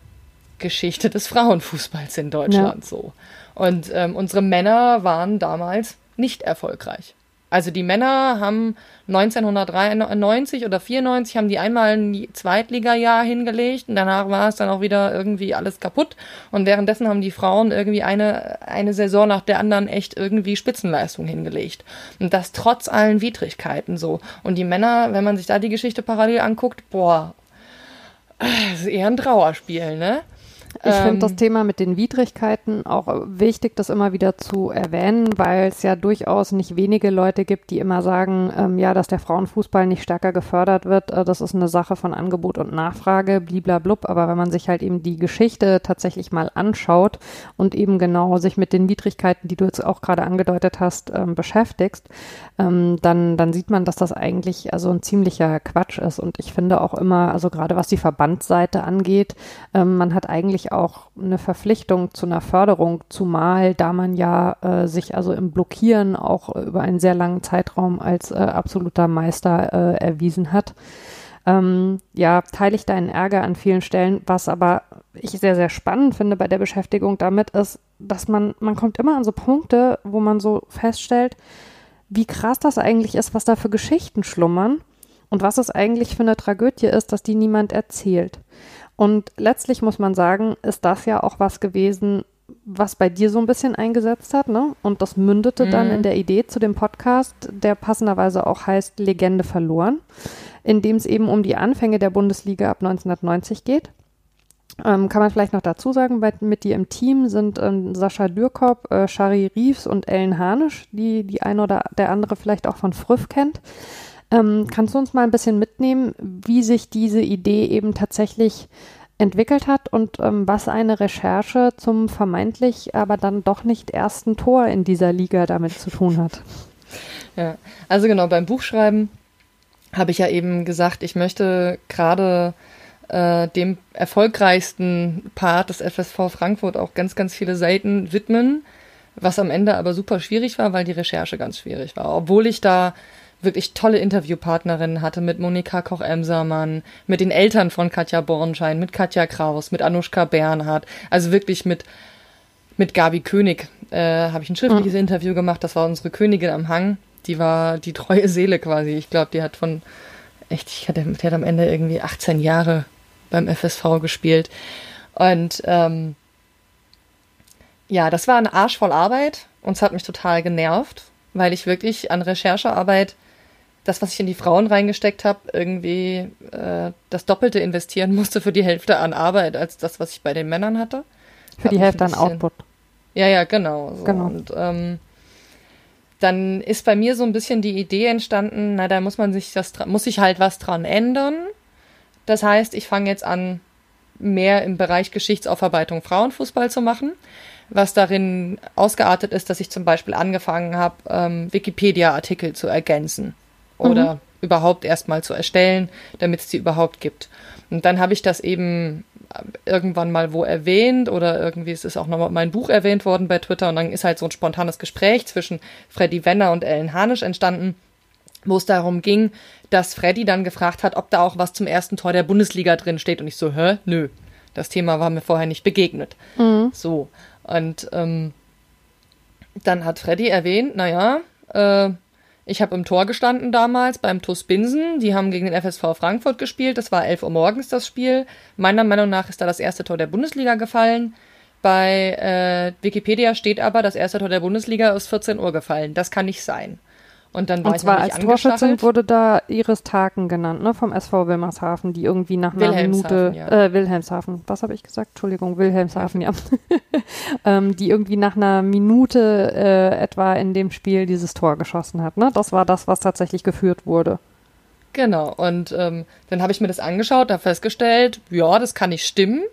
[SPEAKER 2] Geschichte des Frauenfußballs in Deutschland ja. so. Und ähm, unsere Männer waren damals nicht erfolgreich. Also die Männer haben 1993 oder 94 haben die einmal ein Zweitligajahr hingelegt und danach war es dann auch wieder irgendwie alles kaputt. Und währenddessen haben die Frauen irgendwie eine eine Saison nach der anderen echt irgendwie Spitzenleistung hingelegt. Und das trotz allen Widrigkeiten so. Und die Männer, wenn man sich da die Geschichte parallel anguckt, boah, das ist eher ein Trauerspiel, ne?
[SPEAKER 1] Ich ähm, finde das Thema mit den Widrigkeiten auch wichtig, das immer wieder zu erwähnen, weil es ja durchaus nicht wenige Leute gibt, die immer sagen, ähm, ja, dass der Frauenfußball nicht stärker gefördert wird. Äh, das ist eine Sache von Angebot und Nachfrage, bliblablub. Aber wenn man sich halt eben die Geschichte tatsächlich mal anschaut und eben genau sich mit den Widrigkeiten, die du jetzt auch gerade angedeutet hast, ähm, beschäftigst, ähm, dann, dann sieht man, dass das eigentlich also ein ziemlicher Quatsch ist. Und ich finde auch immer, also gerade was die Verbandsseite angeht, ähm, man hat eigentlich auch eine Verpflichtung zu einer Förderung, zumal da man ja äh, sich also im Blockieren auch über einen sehr langen Zeitraum als äh, absoluter Meister äh, erwiesen hat. Ähm, ja, teile ich deinen Ärger an vielen Stellen, was aber ich sehr, sehr spannend finde bei der Beschäftigung damit ist, dass man, man kommt immer an so Punkte, wo man so feststellt, wie krass das eigentlich ist, was da für Geschichten schlummern und was es eigentlich für eine Tragödie ist, dass die niemand erzählt. Und letztlich muss man sagen, ist das ja auch was gewesen, was bei dir so ein bisschen eingesetzt hat, ne? Und das mündete mhm. dann in der Idee zu dem Podcast, der passenderweise auch heißt Legende verloren, in dem es eben um die Anfänge der Bundesliga ab 1990 geht. Ähm, kann man vielleicht noch dazu sagen, bei, mit dir im Team sind ähm, Sascha Dürkop, äh, Shari Riefs und Ellen Hanisch, die die eine oder der andere vielleicht auch von Früff kennt. Ähm, kannst du uns mal ein bisschen mitnehmen, wie sich diese Idee eben tatsächlich entwickelt hat und ähm, was eine Recherche zum vermeintlich aber dann doch nicht ersten Tor in dieser Liga damit zu tun hat?
[SPEAKER 2] Ja, also genau, beim Buchschreiben habe ich ja eben gesagt, ich möchte gerade äh, dem erfolgreichsten Part des FSV Frankfurt auch ganz, ganz viele Seiten widmen, was am Ende aber super schwierig war, weil die Recherche ganz schwierig war. Obwohl ich da wirklich tolle Interviewpartnerinnen hatte mit Monika Koch-Emsermann, mit den Eltern von Katja Bornschein, mit Katja Kraus, mit Anushka Bernhardt, also wirklich mit, mit Gabi König äh, habe ich ein schriftliches mhm. Interview gemacht, das war unsere Königin am Hang, die war die treue Seele quasi. Ich glaube, die hat von, echt, ich hatte, die hat am Ende irgendwie 18 Jahre beim FSV gespielt. Und ähm, ja, das war ein Arsch voll Arbeit und es hat mich total genervt, weil ich wirklich an Recherchearbeit das, was ich in die Frauen reingesteckt habe, irgendwie äh, das Doppelte investieren musste für die Hälfte an Arbeit als das, was ich bei den Männern hatte.
[SPEAKER 1] Für die Hälfte an Output.
[SPEAKER 2] Ja, ja, genau. So. genau. Und ähm, dann ist bei mir so ein bisschen die Idee entstanden, na, da muss man sich das, muss sich halt was dran ändern. Das heißt, ich fange jetzt an, mehr im Bereich Geschichtsaufarbeitung Frauenfußball zu machen, was darin ausgeartet ist, dass ich zum Beispiel angefangen habe, ähm, Wikipedia-Artikel zu ergänzen oder mhm. überhaupt erstmal zu erstellen, damit es die überhaupt gibt. Und dann habe ich das eben irgendwann mal wo erwähnt oder irgendwie ist es auch nochmal mein Buch erwähnt worden bei Twitter und dann ist halt so ein spontanes Gespräch zwischen Freddy Wenner und Ellen Hanisch entstanden wo es darum ging, dass Freddy dann gefragt hat, ob da auch was zum ersten Tor der Bundesliga drin steht. Und ich so, hä? Nö. Das Thema war mir vorher nicht begegnet. Mhm. So. Und ähm, dann hat Freddy erwähnt, naja, äh, ich habe im Tor gestanden damals beim TuS Binsen. Die haben gegen den FSV Frankfurt gespielt. Das war 11 Uhr morgens das Spiel. Meiner Meinung nach ist da das erste Tor der Bundesliga gefallen. Bei äh, Wikipedia steht aber, das erste Tor der Bundesliga ist 14 Uhr gefallen. Das kann nicht sein. Und dann war
[SPEAKER 1] Und zwar als Torschützin wurde da Iris Taken genannt, ne, vom SV Wilmershaven, die irgendwie nach einer Minute,
[SPEAKER 2] ja.
[SPEAKER 1] äh, Wilhelmshaven, was habe ich gesagt? Entschuldigung, Wilhelmshaven, ja. ähm, die irgendwie nach einer Minute äh, etwa in dem Spiel dieses Tor geschossen hat, ne? Das war das, was tatsächlich geführt wurde.
[SPEAKER 2] Genau, und ähm, dann habe ich mir das angeschaut, habe festgestellt, ja, das kann nicht stimmen.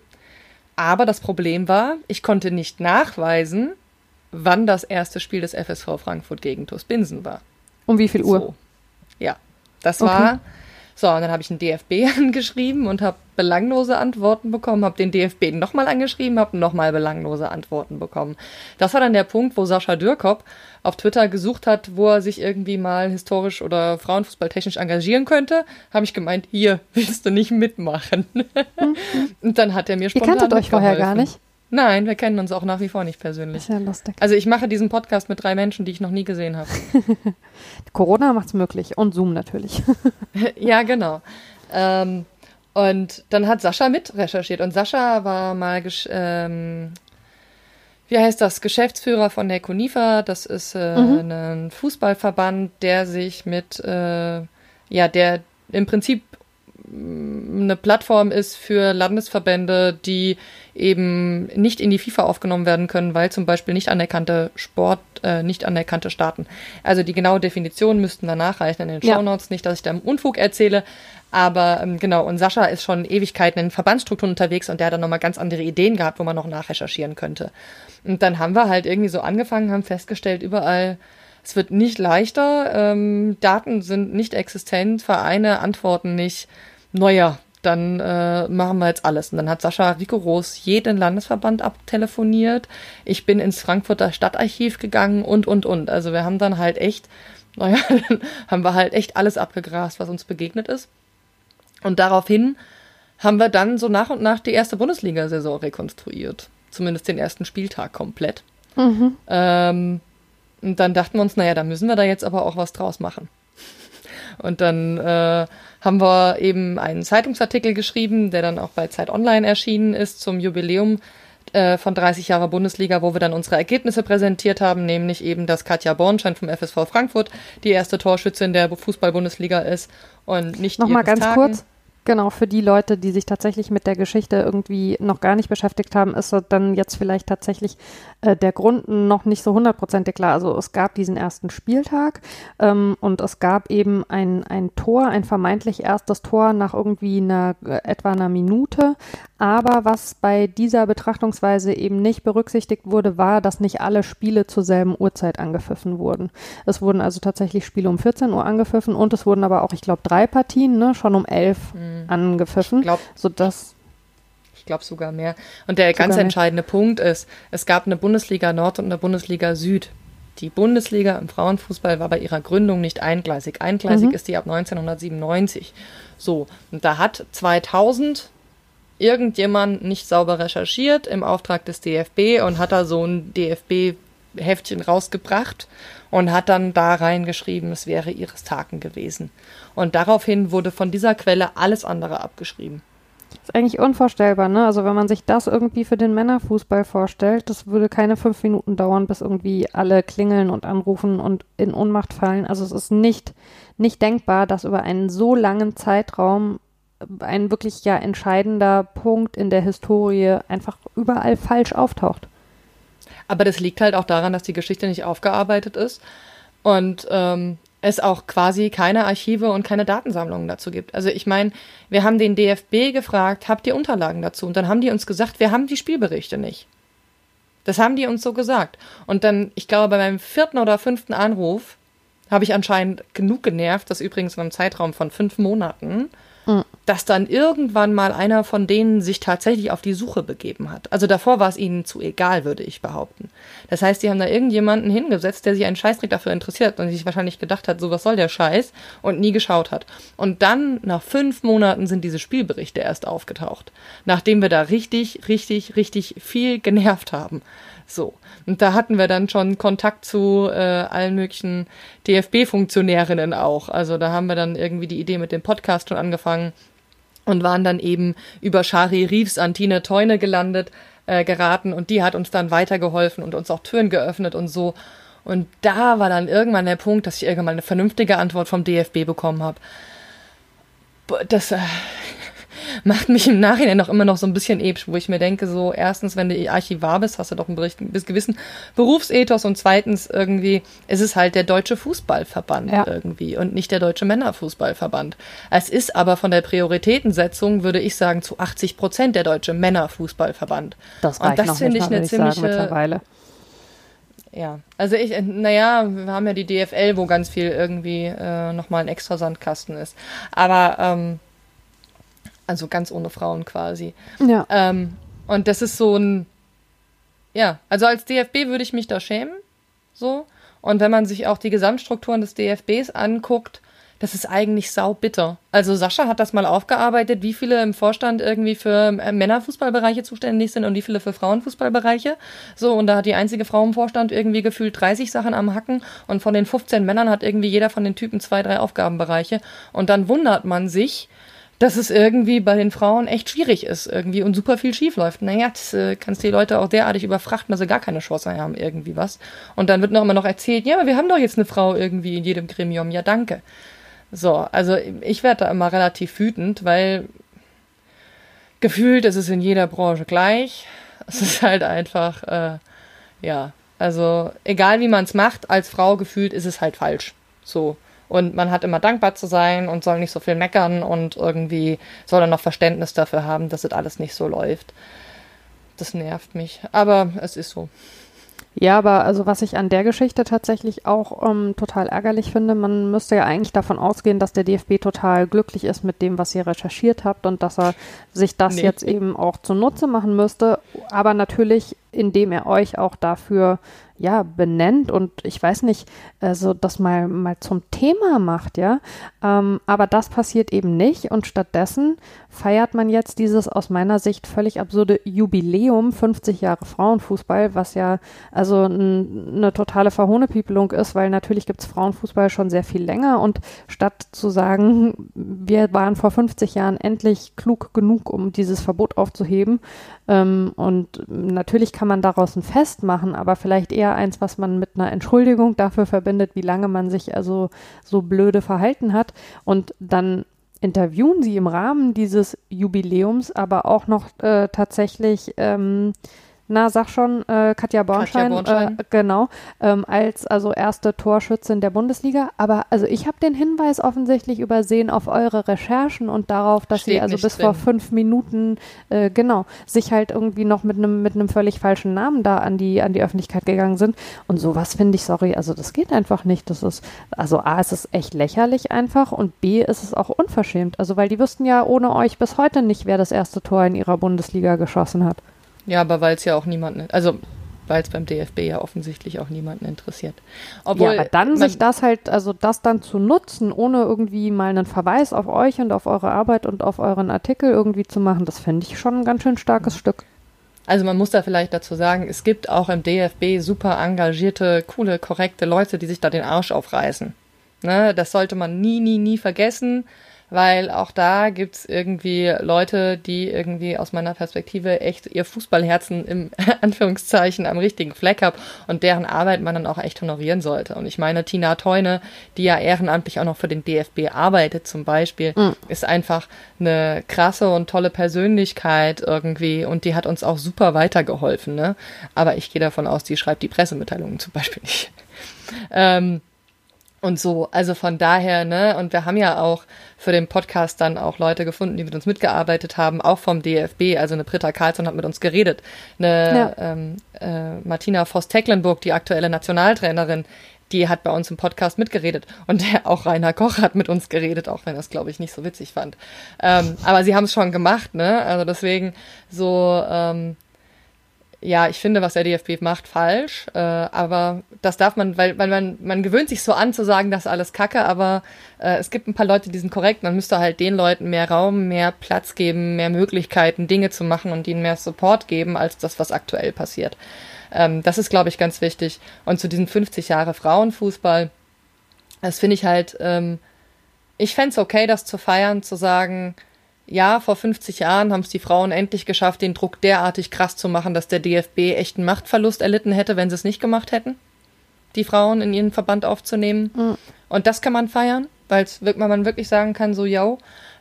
[SPEAKER 2] Aber das Problem war, ich konnte nicht nachweisen, wann das erste Spiel des FSV Frankfurt gegen TuS Binsen war.
[SPEAKER 1] Um wie viel Uhr?
[SPEAKER 2] So. Ja, das
[SPEAKER 1] Okay.
[SPEAKER 2] war. So, und dann habe ich einen DFB angeschrieben und habe belanglose Antworten bekommen, habe den DFB nochmal angeschrieben, habe nochmal belanglose Antworten bekommen. Das war dann der Punkt, wo Sascha Dürkop auf Twitter gesucht hat, wo er sich irgendwie mal historisch oder frauenfußballtechnisch engagieren könnte. Habe ich gemeint, hier, willst du nicht mitmachen? und dann hat er mir
[SPEAKER 1] Ihr
[SPEAKER 2] spontan
[SPEAKER 1] kanntet euch vorher gar nicht?
[SPEAKER 2] Nein, wir kennen uns auch nach wie vor nicht persönlich.
[SPEAKER 1] Ist ja lustig.
[SPEAKER 2] Also ich mache diesen Podcast mit drei Menschen, die ich noch nie gesehen habe.
[SPEAKER 1] Corona macht's möglich und Zoom natürlich.
[SPEAKER 2] ja, genau. Ähm, und dann hat Sascha mit recherchiert. Und Sascha war mal, ähm, wie heißt das, Geschäftsführer von der Konifa. Das ist äh, ein Fußballverband, der sich mit, äh, ja, der im Prinzip eine Plattform ist für Landesverbände, die eben nicht in die FIFA aufgenommen werden können, weil zum Beispiel nicht anerkannte Sport, äh, nicht anerkannte Staaten. Also die genaue Definition müssten da nachreichen in den
[SPEAKER 1] Ja.
[SPEAKER 2] Shownotes. Nicht, dass ich da im Unfug erzähle, aber ähm, genau. Und Sascha ist schon Ewigkeiten in Verbandsstrukturen unterwegs und der hat dann nochmal ganz andere Ideen gehabt, wo man noch nachrecherchieren könnte. Und dann haben wir halt irgendwie so angefangen, haben festgestellt, überall, es wird nicht leichter, ähm, Daten sind nicht existent, Vereine antworten nicht. Naja, dann äh, machen wir jetzt alles. Und dann hat Sascha rigoros jeden Landesverband abtelefoniert. Ich bin ins Frankfurter Stadtarchiv gegangen und, und, und. Also wir haben dann halt echt, naja, dann haben wir halt echt alles abgegrast, was uns begegnet ist. Und daraufhin haben wir dann so nach und nach die erste Bundesliga-Saison rekonstruiert. Zumindest den ersten Spieltag komplett. Ähm, und dann dachten wir uns, naja, da müssen wir da jetzt aber auch was draus machen. Und dann äh, haben wir eben einen Zeitungsartikel geschrieben, der dann auch bei Zeit Online erschienen ist zum Jubiläum äh, von 30 Jahre Bundesliga, wo wir dann unsere Ergebnisse präsentiert haben, nämlich eben, dass Katja Bornstein vom FSV Frankfurt die erste Torschützin der Fußball-Bundesliga ist und nicht
[SPEAKER 1] Nochmal ganz
[SPEAKER 2] Taken.
[SPEAKER 1] kurz. Genau, für die Leute, die sich tatsächlich mit der Geschichte irgendwie noch gar nicht beschäftigt haben, ist dann jetzt vielleicht tatsächlich äh, der Grund noch nicht so hundertprozentig klar. Also es gab diesen ersten Spieltag ähm, und es gab eben ein, ein Tor, ein vermeintlich erstes Tor nach irgendwie einer, äh, etwa einer Minute. Aber was bei dieser Betrachtungsweise eben nicht berücksichtigt wurde, war, dass nicht alle Spiele zur selben Uhrzeit angepfiffen wurden. Es wurden also tatsächlich Spiele um 14 Uhr angepfiffen und es wurden aber auch, ich glaube, drei Partien ne, schon um 11 angepfiffen,
[SPEAKER 2] Mhm. Ich glaub-
[SPEAKER 1] sodass
[SPEAKER 2] Ich glaube sogar mehr. Und der ganz
[SPEAKER 1] Sogar mehr.
[SPEAKER 2] entscheidende Punkt ist, es gab eine Bundesliga Nord und eine Bundesliga Süd. Die Bundesliga im Frauenfußball war bei ihrer Gründung nicht eingleisig. Eingleisig ist die ab 1997. So, und da hat 2000 irgendjemand nicht sauber recherchiert im Auftrag des DFB und hat da so ein DFB-Heftchen rausgebracht und hat dann da reingeschrieben, es wäre Iris Taken gewesen. Und daraufhin wurde von dieser Quelle alles andere abgeschrieben.
[SPEAKER 1] ist eigentlich unvorstellbar, ne? Also wenn man sich das irgendwie für den Männerfußball vorstellt, das würde keine fünf Minuten dauern, bis irgendwie alle klingeln und anrufen und in Ohnmacht fallen. Also es ist nicht, nicht denkbar, dass über einen so langen Zeitraum ein wirklich ja entscheidender Punkt in der Historie einfach überall falsch auftaucht.
[SPEAKER 2] Aber das liegt halt auch daran, dass die Geschichte nicht aufgearbeitet ist und ähm, es auch quasi keine Archive und keine Datensammlungen dazu gibt. Also ich meine, wir haben den DFB gefragt, habt ihr Unterlagen dazu? Und dann haben die uns gesagt, wir haben die Spielberichte nicht. Das haben die uns so gesagt. Und dann, ich glaube, bei meinem vierten oder fünften Anruf habe ich anscheinend genug genervt, das übrigens in einem Zeitraum von fünf Monaten, dass dann irgendwann mal einer von denen sich tatsächlich auf die Suche begeben hat. Also davor war es ihnen zu egal, würde ich behaupten. Das heißt, die haben da irgendjemanden hingesetzt, der sich einen Scheißdreck dafür interessiert und sich wahrscheinlich gedacht hat, so was soll der Scheiß und nie geschaut hat. Und dann nach fünf Monaten sind diese Spielberichte erst aufgetaucht, nachdem wir da richtig, richtig, richtig viel genervt haben. So. Und da hatten wir dann schon Kontakt zu äh, allen möglichen DFB-Funktionärinnen auch. Also da haben wir dann irgendwie die Idee mit dem Podcast schon angefangen und waren dann eben über Shari Reeves an Tine Teune gelandet, äh, geraten und die hat uns dann weitergeholfen und uns auch Türen geöffnet und so. Und da war dann irgendwann der Punkt, dass ich irgendwann eine vernünftige Antwort vom DFB bekommen habe. Das äh, macht mich im Nachhinein auch immer noch so ein bisschen episch, wo ich mir denke, so erstens, wenn du Archivar bist, hast du doch einen Bericht, bis gewissen Berufsethos und zweitens irgendwie ist es halt der deutsche Fußballverband ja. irgendwie und nicht der deutsche Männerfußballverband. Es ist aber von der Prioritätensetzung, würde ich sagen, zu 80 Prozent der deutsche Männerfußballverband.
[SPEAKER 1] Das reicht und das finde ich eine ziemliche mittlerweile.
[SPEAKER 2] Ja, also ich, naja, wir haben ja die DFL, wo ganz viel irgendwie äh, nochmal ein extra Sandkasten ist. Aber ähm, also ganz ohne Frauen quasi.
[SPEAKER 1] Ja.
[SPEAKER 2] Ähm, und das ist so ein, ja, also als DFB würde ich mich da schämen, so. Und wenn man sich auch die Gesamtstrukturen des DFBs anguckt, das ist eigentlich saubitter. Also Sascha hat das mal aufgearbeitet, wie viele im Vorstand irgendwie für äh, Männerfußballbereiche zuständig sind und wie viele für Frauenfußballbereiche. So, und da hat die einzige Frau im Vorstand irgendwie gefühlt 30 Sachen am Hacken und von den 15 Männern hat irgendwie jeder von den Typen zwei, drei Aufgabenbereiche. Und dann wundert man sich, dass es irgendwie bei den Frauen echt schwierig ist irgendwie und super viel schief läuft. Naja, das äh, kannst die Leute auch derartig überfrachten, dass sie gar keine Chance haben, irgendwie was. Und dann wird noch immer noch erzählt, ja, aber wir haben doch jetzt eine Frau irgendwie in jedem Gremium. Ja, danke. So, also ich werde da immer relativ wütend, weil gefühlt ist es in jeder Branche gleich. Es ist halt einfach, äh, ja, also egal wie man es macht, als Frau gefühlt ist es halt falsch. So. Und man hat immer dankbar zu sein und soll nicht so viel meckern und irgendwie soll dann noch Verständnis dafür haben, dass es das alles nicht so läuft. Das nervt mich. Aber es ist so.
[SPEAKER 1] Ja, aber also was ich an der Geschichte tatsächlich auch ähm, total ärgerlich finde, man müsste ja eigentlich davon ausgehen, dass der DFB total glücklich ist mit dem, was ihr recherchiert habt und dass er sich das nee. jetzt eben auch zunutze machen müsste, aber natürlich, indem er euch auch dafür ja, benennt. Und ich weiß nicht, also das mal, mal zum Thema macht, ja. Ähm, aber das passiert eben nicht. Und stattdessen feiert man jetzt dieses aus meiner Sicht völlig absurde Jubiläum 50 Jahre Frauenfußball, was ja also eine totale Verhohnepiepelung ist, weil natürlich gibt es Frauenfußball schon sehr viel länger. Und statt zu sagen, wir waren vor 50 Jahren endlich klug genug, um dieses Verbot aufzuheben, ähm, und natürlich kann man daraus ein Fest machen, aber vielleicht eher eins, was man mit einer Entschuldigung dafür verbindet, wie lange man sich also so blöde verhalten hat. Und dann interviewen sie im Rahmen dieses Jubiläums aber auch noch äh, tatsächlich ähm, na, sag schon, äh, Katja Bornstein, Katja Bornstein. Äh, genau, ähm, als also erste Torschützin der Bundesliga. Aber also ich habe den Hinweis offensichtlich übersehen auf eure Recherchen und darauf, dass Steht sie also bis drin. vor fünf Minuten äh, genau sich halt irgendwie noch mit einem mit einem völlig falschen Namen da an die an die Öffentlichkeit gegangen sind. Und sowas finde ich, sorry, also das geht einfach nicht. Das ist also a, ist es echt lächerlich einfach und b ist es auch unverschämt. Also weil die wüssten ja ohne euch bis heute nicht, wer das erste Tor in ihrer Bundesliga geschossen hat.
[SPEAKER 2] Ja, aber weil es ja auch niemanden, also weil es beim DFB ja offensichtlich auch niemanden interessiert.
[SPEAKER 1] Obwohl, ja, aber dann sich das halt, also das dann zu nutzen, ohne irgendwie mal einen Verweis auf euch und auf eure Arbeit und auf euren Artikel irgendwie zu machen, das fände ich schon ein ganz schön starkes Stück.
[SPEAKER 2] Also man muss da vielleicht dazu sagen, es gibt auch im DFB super engagierte, coole, korrekte Leute, die sich da den Arsch aufreißen. Ne, das sollte man nie, nie, nie vergessen weil auch da gibt's irgendwie Leute, die irgendwie aus meiner Perspektive echt ihr Fußballherzen im Anführungszeichen am richtigen Fleck haben und deren Arbeit man dann auch echt honorieren sollte. Und ich meine, Tina Teune, die ja ehrenamtlich auch noch für den DFB arbeitet zum Beispiel, mhm. ist einfach eine krasse und tolle Persönlichkeit irgendwie und die hat uns auch super weitergeholfen. Ne? Aber ich gehe davon aus, die schreibt die Pressemitteilungen zum Beispiel nicht. ähm, und so. Also von daher, ne, und wir haben ja auch für den Podcast dann auch Leute gefunden, die mit uns mitgearbeitet haben, auch vom DFB. Also eine Britta Karlsson hat mit uns geredet. Eine ja. ähm, äh, Martina Voss-Tecklenburg, die aktuelle Nationaltrainerin, die hat bei uns im Podcast mitgeredet. Und der, auch Rainer Koch hat mit uns geredet, auch wenn er es, glaube ich, nicht so witzig fand. Ähm, aber sie haben es schon gemacht, ne? Also deswegen so, ähm, ja, ich finde, was der DFB macht, falsch. Äh, aber das darf man, weil, weil man, man gewöhnt sich so an zu sagen, das ist alles Kacke, aber äh, es gibt ein paar Leute, die sind korrekt. Man müsste halt den Leuten mehr Raum, mehr Platz geben, mehr Möglichkeiten, Dinge zu machen und ihnen mehr Support geben, als das, was aktuell passiert. Ähm, das ist, glaube ich, ganz wichtig. Und zu diesen 50 Jahre Frauenfußball, das finde ich halt, ähm, ich fände es okay, das zu feiern, zu sagen, ja, vor 50 Jahren haben es die Frauen endlich geschafft, den Druck derartig krass zu machen, dass der DFB echt einen Machtverlust erlitten hätte, wenn sie es nicht gemacht hätten. die Frauen in ihren Verband aufzunehmen. Mhm. Und das kann man feiern, weil man wirklich sagen kann, so, ja,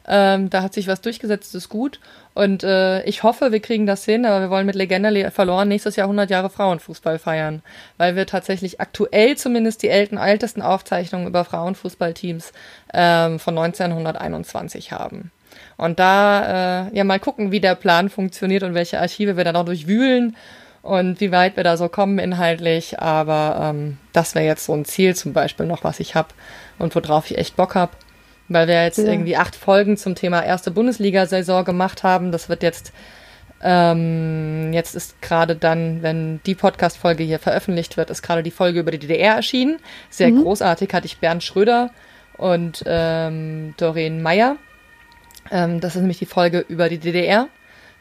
[SPEAKER 2] ähm, da hat sich was durchgesetzt, ist gut. Und äh, ich hoffe, wir kriegen das hin, aber wir wollen mit Legende verloren nächstes Jahr 100 Jahre Frauenfußball feiern, weil wir tatsächlich aktuell zumindest die älten, ältesten Aufzeichnungen über Frauenfußballteams ähm, von 1921 haben. Und da äh, ja mal gucken, wie der Plan funktioniert und welche Archive wir da noch durchwühlen und wie weit wir da so kommen inhaltlich. Aber ähm, das wäre jetzt so ein Ziel zum Beispiel noch, was ich habe und worauf ich echt Bock habe. Weil wir jetzt ja. irgendwie acht Folgen zum Thema erste Bundesliga-Saison gemacht haben. Das wird jetzt, ähm, jetzt ist gerade dann, wenn die Podcast-Folge hier veröffentlicht wird, ist gerade die Folge über die DDR erschienen. Sehr mhm. großartig hatte ich Bernd Schröder und ähm, Doreen Meyer. Ähm, das ist nämlich die Folge über die DDR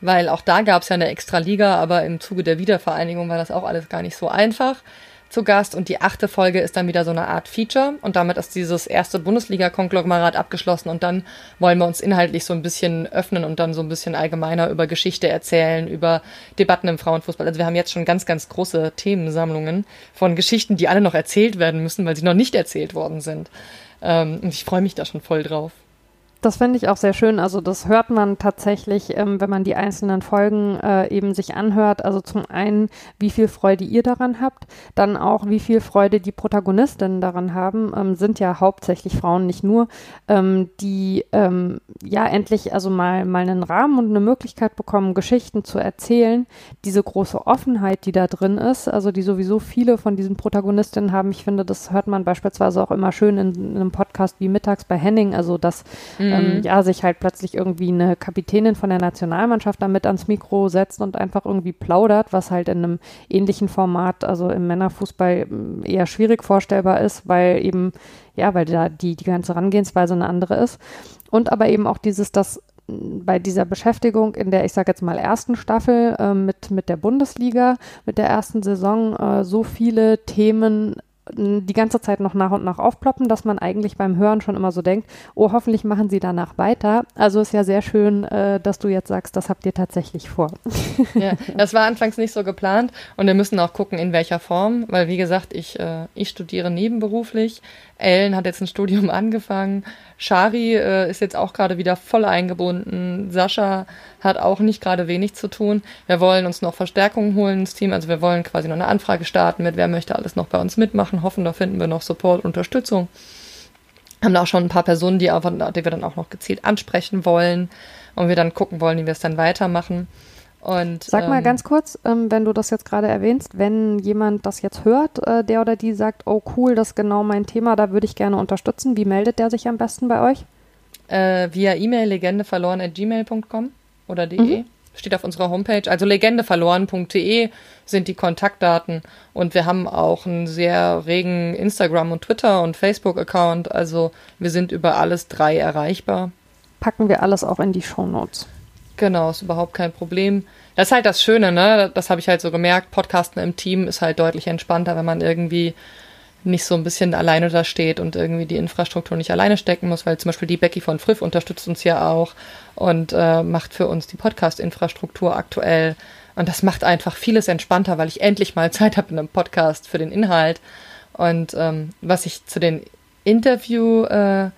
[SPEAKER 2] weil auch da gab es ja eine Extraliga, aber im Zuge der Wiedervereinigung war das auch alles gar nicht so einfach zu Gast und die achte Folge ist dann wieder so eine Art Feature und damit ist dieses erste Bundesliga-Konglomerat abgeschlossen und dann wollen wir uns inhaltlich so ein bisschen öffnen und dann so ein bisschen allgemeiner über Geschichte erzählen, über Debatten im Frauenfußball. Also wir haben jetzt schon ganz, ganz große Themensammlungen von Geschichten, die alle noch erzählt werden müssen, weil sie noch nicht erzählt worden sind. Ähm, und ich freue mich da schon voll drauf.
[SPEAKER 1] Das finde ich auch sehr schön. Also das hört man tatsächlich, ähm, wenn man die einzelnen Folgen äh, eben sich anhört. Also zum einen, wie viel Freude ihr daran habt, dann auch, wie viel Freude die Protagonistinnen daran haben. Ähm, sind ja hauptsächlich Frauen, nicht nur, ähm, die ähm, ja endlich also mal mal einen Rahmen und eine Möglichkeit bekommen, Geschichten zu erzählen. Diese große Offenheit, die da drin ist, also die sowieso viele von diesen Protagonistinnen haben. Ich finde, das hört man beispielsweise auch immer schön in, in einem Podcast wie Mittags bei Henning. Also dass mhm ähm, mhm. ja, sich halt plötzlich irgendwie eine Kapitänin von der Nationalmannschaft damit ans Mikro setzt und einfach irgendwie plaudert, was halt in einem ähnlichen Format, also im Männerfußball mm, eher schwierig vorstellbar ist, weil eben, ja, weil da die, die ganze Herangehensweise eine andere ist. Und aber eben auch dieses, dass mm, bei dieser Beschäftigung in der, ich sage jetzt mal, ersten Staffel äh, mit, mit der Bundesliga, mit der ersten Saison, äh, so viele Themen die ganze Zeit noch nach und nach aufploppen, dass man eigentlich beim Hören schon immer so denkt, oh, hoffentlich machen sie danach weiter. Also ist ja sehr schön, äh, dass du jetzt sagst, das habt ihr tatsächlich vor.
[SPEAKER 2] Ja, das war anfangs nicht so geplant und wir müssen auch gucken, in welcher Form, weil wie gesagt, ich, äh, ich studiere nebenberuflich. Ellen hat jetzt ein Studium angefangen. Shari äh, ist jetzt auch gerade wieder voll eingebunden. Sascha hat auch nicht gerade wenig zu tun. Wir wollen uns noch Verstärkungen holen ins Team. Also wir wollen quasi noch eine Anfrage starten mit, wer möchte alles noch bei uns mitmachen. Hoffen, da finden wir noch Support, Unterstützung. Haben da auch schon ein paar Personen, die, auch, die wir dann auch noch gezielt ansprechen wollen und wir dann gucken wollen, wie wir es dann weitermachen. Und,
[SPEAKER 1] Sag mal ähm, ganz kurz, ähm, wenn du das jetzt gerade erwähnst, wenn jemand das jetzt hört, äh, der oder die sagt, oh cool, das ist genau mein Thema, da würde ich gerne unterstützen, wie meldet der sich am besten bei euch?
[SPEAKER 2] Äh, via E-Mail legendeverloren.gmail.com oder de. Mhm. Steht auf unserer Homepage. Also legendeverloren.de sind die Kontaktdaten. Und wir haben auch einen sehr regen Instagram- und Twitter- und Facebook-Account. Also wir sind über alles drei erreichbar.
[SPEAKER 1] Packen wir alles auch in die Show Notes.
[SPEAKER 2] Genau, ist überhaupt kein Problem. Das ist halt das Schöne, ne? Das habe ich halt so gemerkt. Podcasten im Team ist halt deutlich entspannter, wenn man irgendwie nicht so ein bisschen alleine da steht und irgendwie die Infrastruktur nicht alleine stecken muss, weil zum Beispiel die Becky von Friff unterstützt uns ja auch und äh, macht für uns die Podcast-Infrastruktur aktuell. Und das macht einfach vieles entspannter, weil ich endlich mal Zeit habe in einem Podcast für den Inhalt. Und ähm, was ich zu den Interview-Personen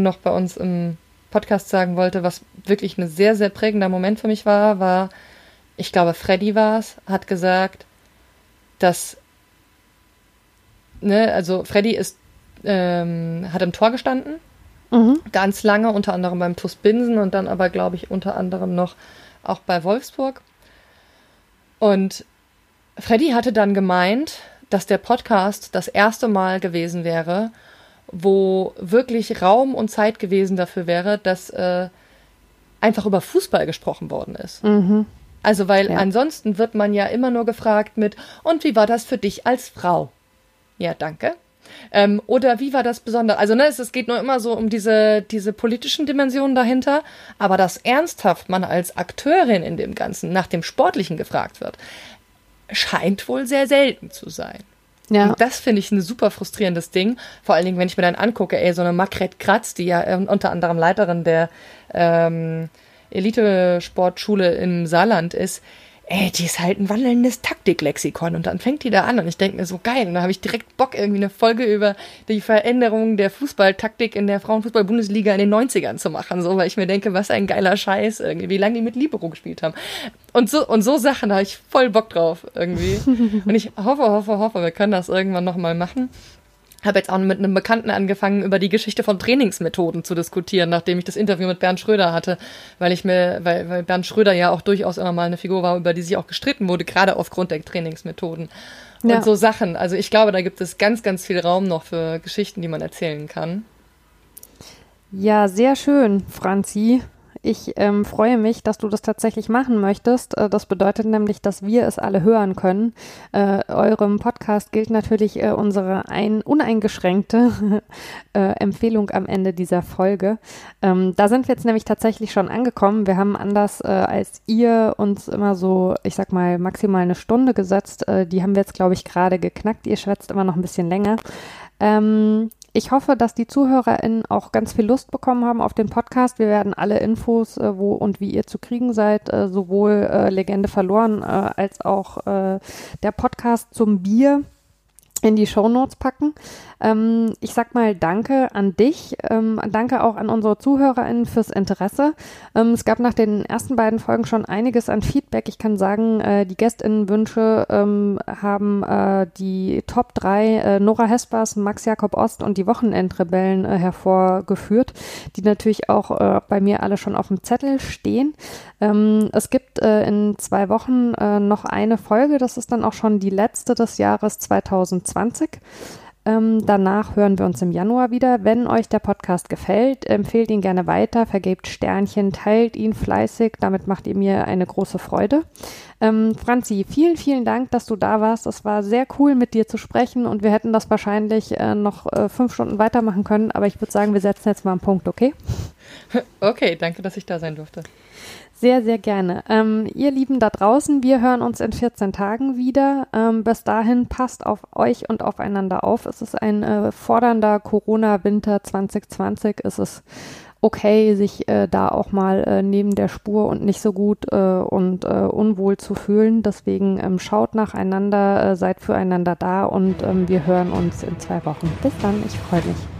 [SPEAKER 2] äh, noch bei uns im Podcast sagen wollte, was wirklich ein sehr, sehr prägender Moment für mich war, war, ich glaube, Freddy war es, hat gesagt, dass, ne, also Freddy ist, ähm, hat im Tor gestanden, mhm. ganz lange, unter anderem beim TuS Binsen und dann aber, glaube ich, unter anderem noch auch bei Wolfsburg. Und Freddy hatte dann gemeint, dass der Podcast das erste Mal gewesen wäre, wo wirklich Raum und Zeit gewesen dafür wäre, dass äh, einfach über Fußball gesprochen worden ist. Mhm. Also, weil ja. ansonsten wird man ja immer nur gefragt mit, und wie war das für dich als Frau? Ja, danke. Ähm, oder wie war das besonders? Also, ne, es, es geht nur immer so um diese, diese politischen Dimensionen dahinter, aber dass ernsthaft man als Akteurin in dem Ganzen nach dem Sportlichen gefragt wird, scheint wohl sehr selten zu sein. Ja. Und das finde ich ein super frustrierendes Ding. Vor allen Dingen, wenn ich mir dann angucke, ey, so eine Margret Kratz, die ja äh, unter anderem Leiterin der ähm, Elitesportschule im Saarland ist, ey, die ist halt ein wandelndes Taktiklexikon. Und dann fängt die da an und ich denke mir so geil. Und da habe ich direkt Bock, irgendwie eine Folge über die Veränderung der Fußballtaktik in der Frauenfußball-Bundesliga in den 90ern zu machen. So, weil ich mir denke, was ein geiler Scheiß irgendwie, wie lange die mit Libero gespielt haben. Und so, und so Sachen da habe ich voll Bock drauf irgendwie. und ich hoffe, hoffe, hoffe, wir können das irgendwann nochmal machen habe jetzt auch mit einem Bekannten angefangen, über die Geschichte von Trainingsmethoden zu diskutieren, nachdem ich das Interview mit Bernd Schröder hatte, weil ich mir, weil, weil Bernd Schröder ja auch durchaus immer mal eine Figur war, über die sich auch gestritten wurde, gerade aufgrund der Trainingsmethoden. Und ja. so Sachen. Also ich glaube, da gibt es ganz, ganz viel Raum noch für Geschichten, die man erzählen kann.
[SPEAKER 1] Ja, sehr schön, Franzi. Ich ähm, freue mich, dass du das tatsächlich machen möchtest. Äh, das bedeutet nämlich, dass wir es alle hören können. Äh, eurem Podcast gilt natürlich äh, unsere ein, uneingeschränkte äh, Empfehlung am Ende dieser Folge. Ähm, da sind wir jetzt nämlich tatsächlich schon angekommen. Wir haben anders äh, als ihr uns immer so, ich sag mal, maximal eine Stunde gesetzt. Äh, die haben wir jetzt, glaube ich, gerade geknackt. Ihr schwätzt immer noch ein bisschen länger. Ähm, ich hoffe, dass die ZuhörerInnen auch ganz viel Lust bekommen haben auf den Podcast. Wir werden alle Infos, äh, wo und wie ihr zu kriegen seid, äh, sowohl äh, Legende verloren äh, als auch äh, der Podcast zum Bier in die Shownotes packen. Ähm, ich sag mal Danke an dich, ähm, danke auch an unsere ZuhörerInnen fürs Interesse. Ähm, es gab nach den ersten beiden Folgen schon einiges an Feedback. Ich kann sagen, äh, die GästInnenwünsche ähm, haben äh, die Top 3 äh, Nora Hespers, Max Jakob Ost und die Wochenendrebellen äh, hervorgeführt, die natürlich auch äh, bei mir alle schon auf dem Zettel stehen. Ähm, es gibt äh, in zwei Wochen noch eine Folge, das ist dann auch schon die letzte des Jahres 2020. Ähm, danach hören wir uns im Januar wieder. Wenn euch der Podcast gefällt, empfehlt ihn gerne weiter, vergebt Sternchen, teilt ihn fleißig. Damit macht ihr mir eine große Freude. Ähm, Franzi, vielen, vielen Dank, dass du da warst. Es war sehr cool, mit dir zu sprechen und wir hätten das wahrscheinlich äh, noch äh, fünf Stunden weitermachen können. Aber ich würde sagen, wir setzen jetzt mal einen Punkt, okay?
[SPEAKER 2] Okay, danke, dass ich da sein durfte.
[SPEAKER 1] Sehr, sehr gerne. Ähm, ihr Lieben da draußen, wir hören uns in 14 Tagen wieder. Ähm, bis dahin passt auf euch und aufeinander auf. Es ist ein äh, fordernder Corona-Winter 2020. Es ist okay, sich äh, da auch mal äh, neben der Spur und nicht so gut äh, und äh, unwohl zu fühlen. Deswegen ähm, schaut nacheinander, äh, seid füreinander da und ähm, wir hören uns in zwei Wochen. Bis dann, ich freue mich.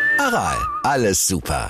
[SPEAKER 3] Aral, alles super.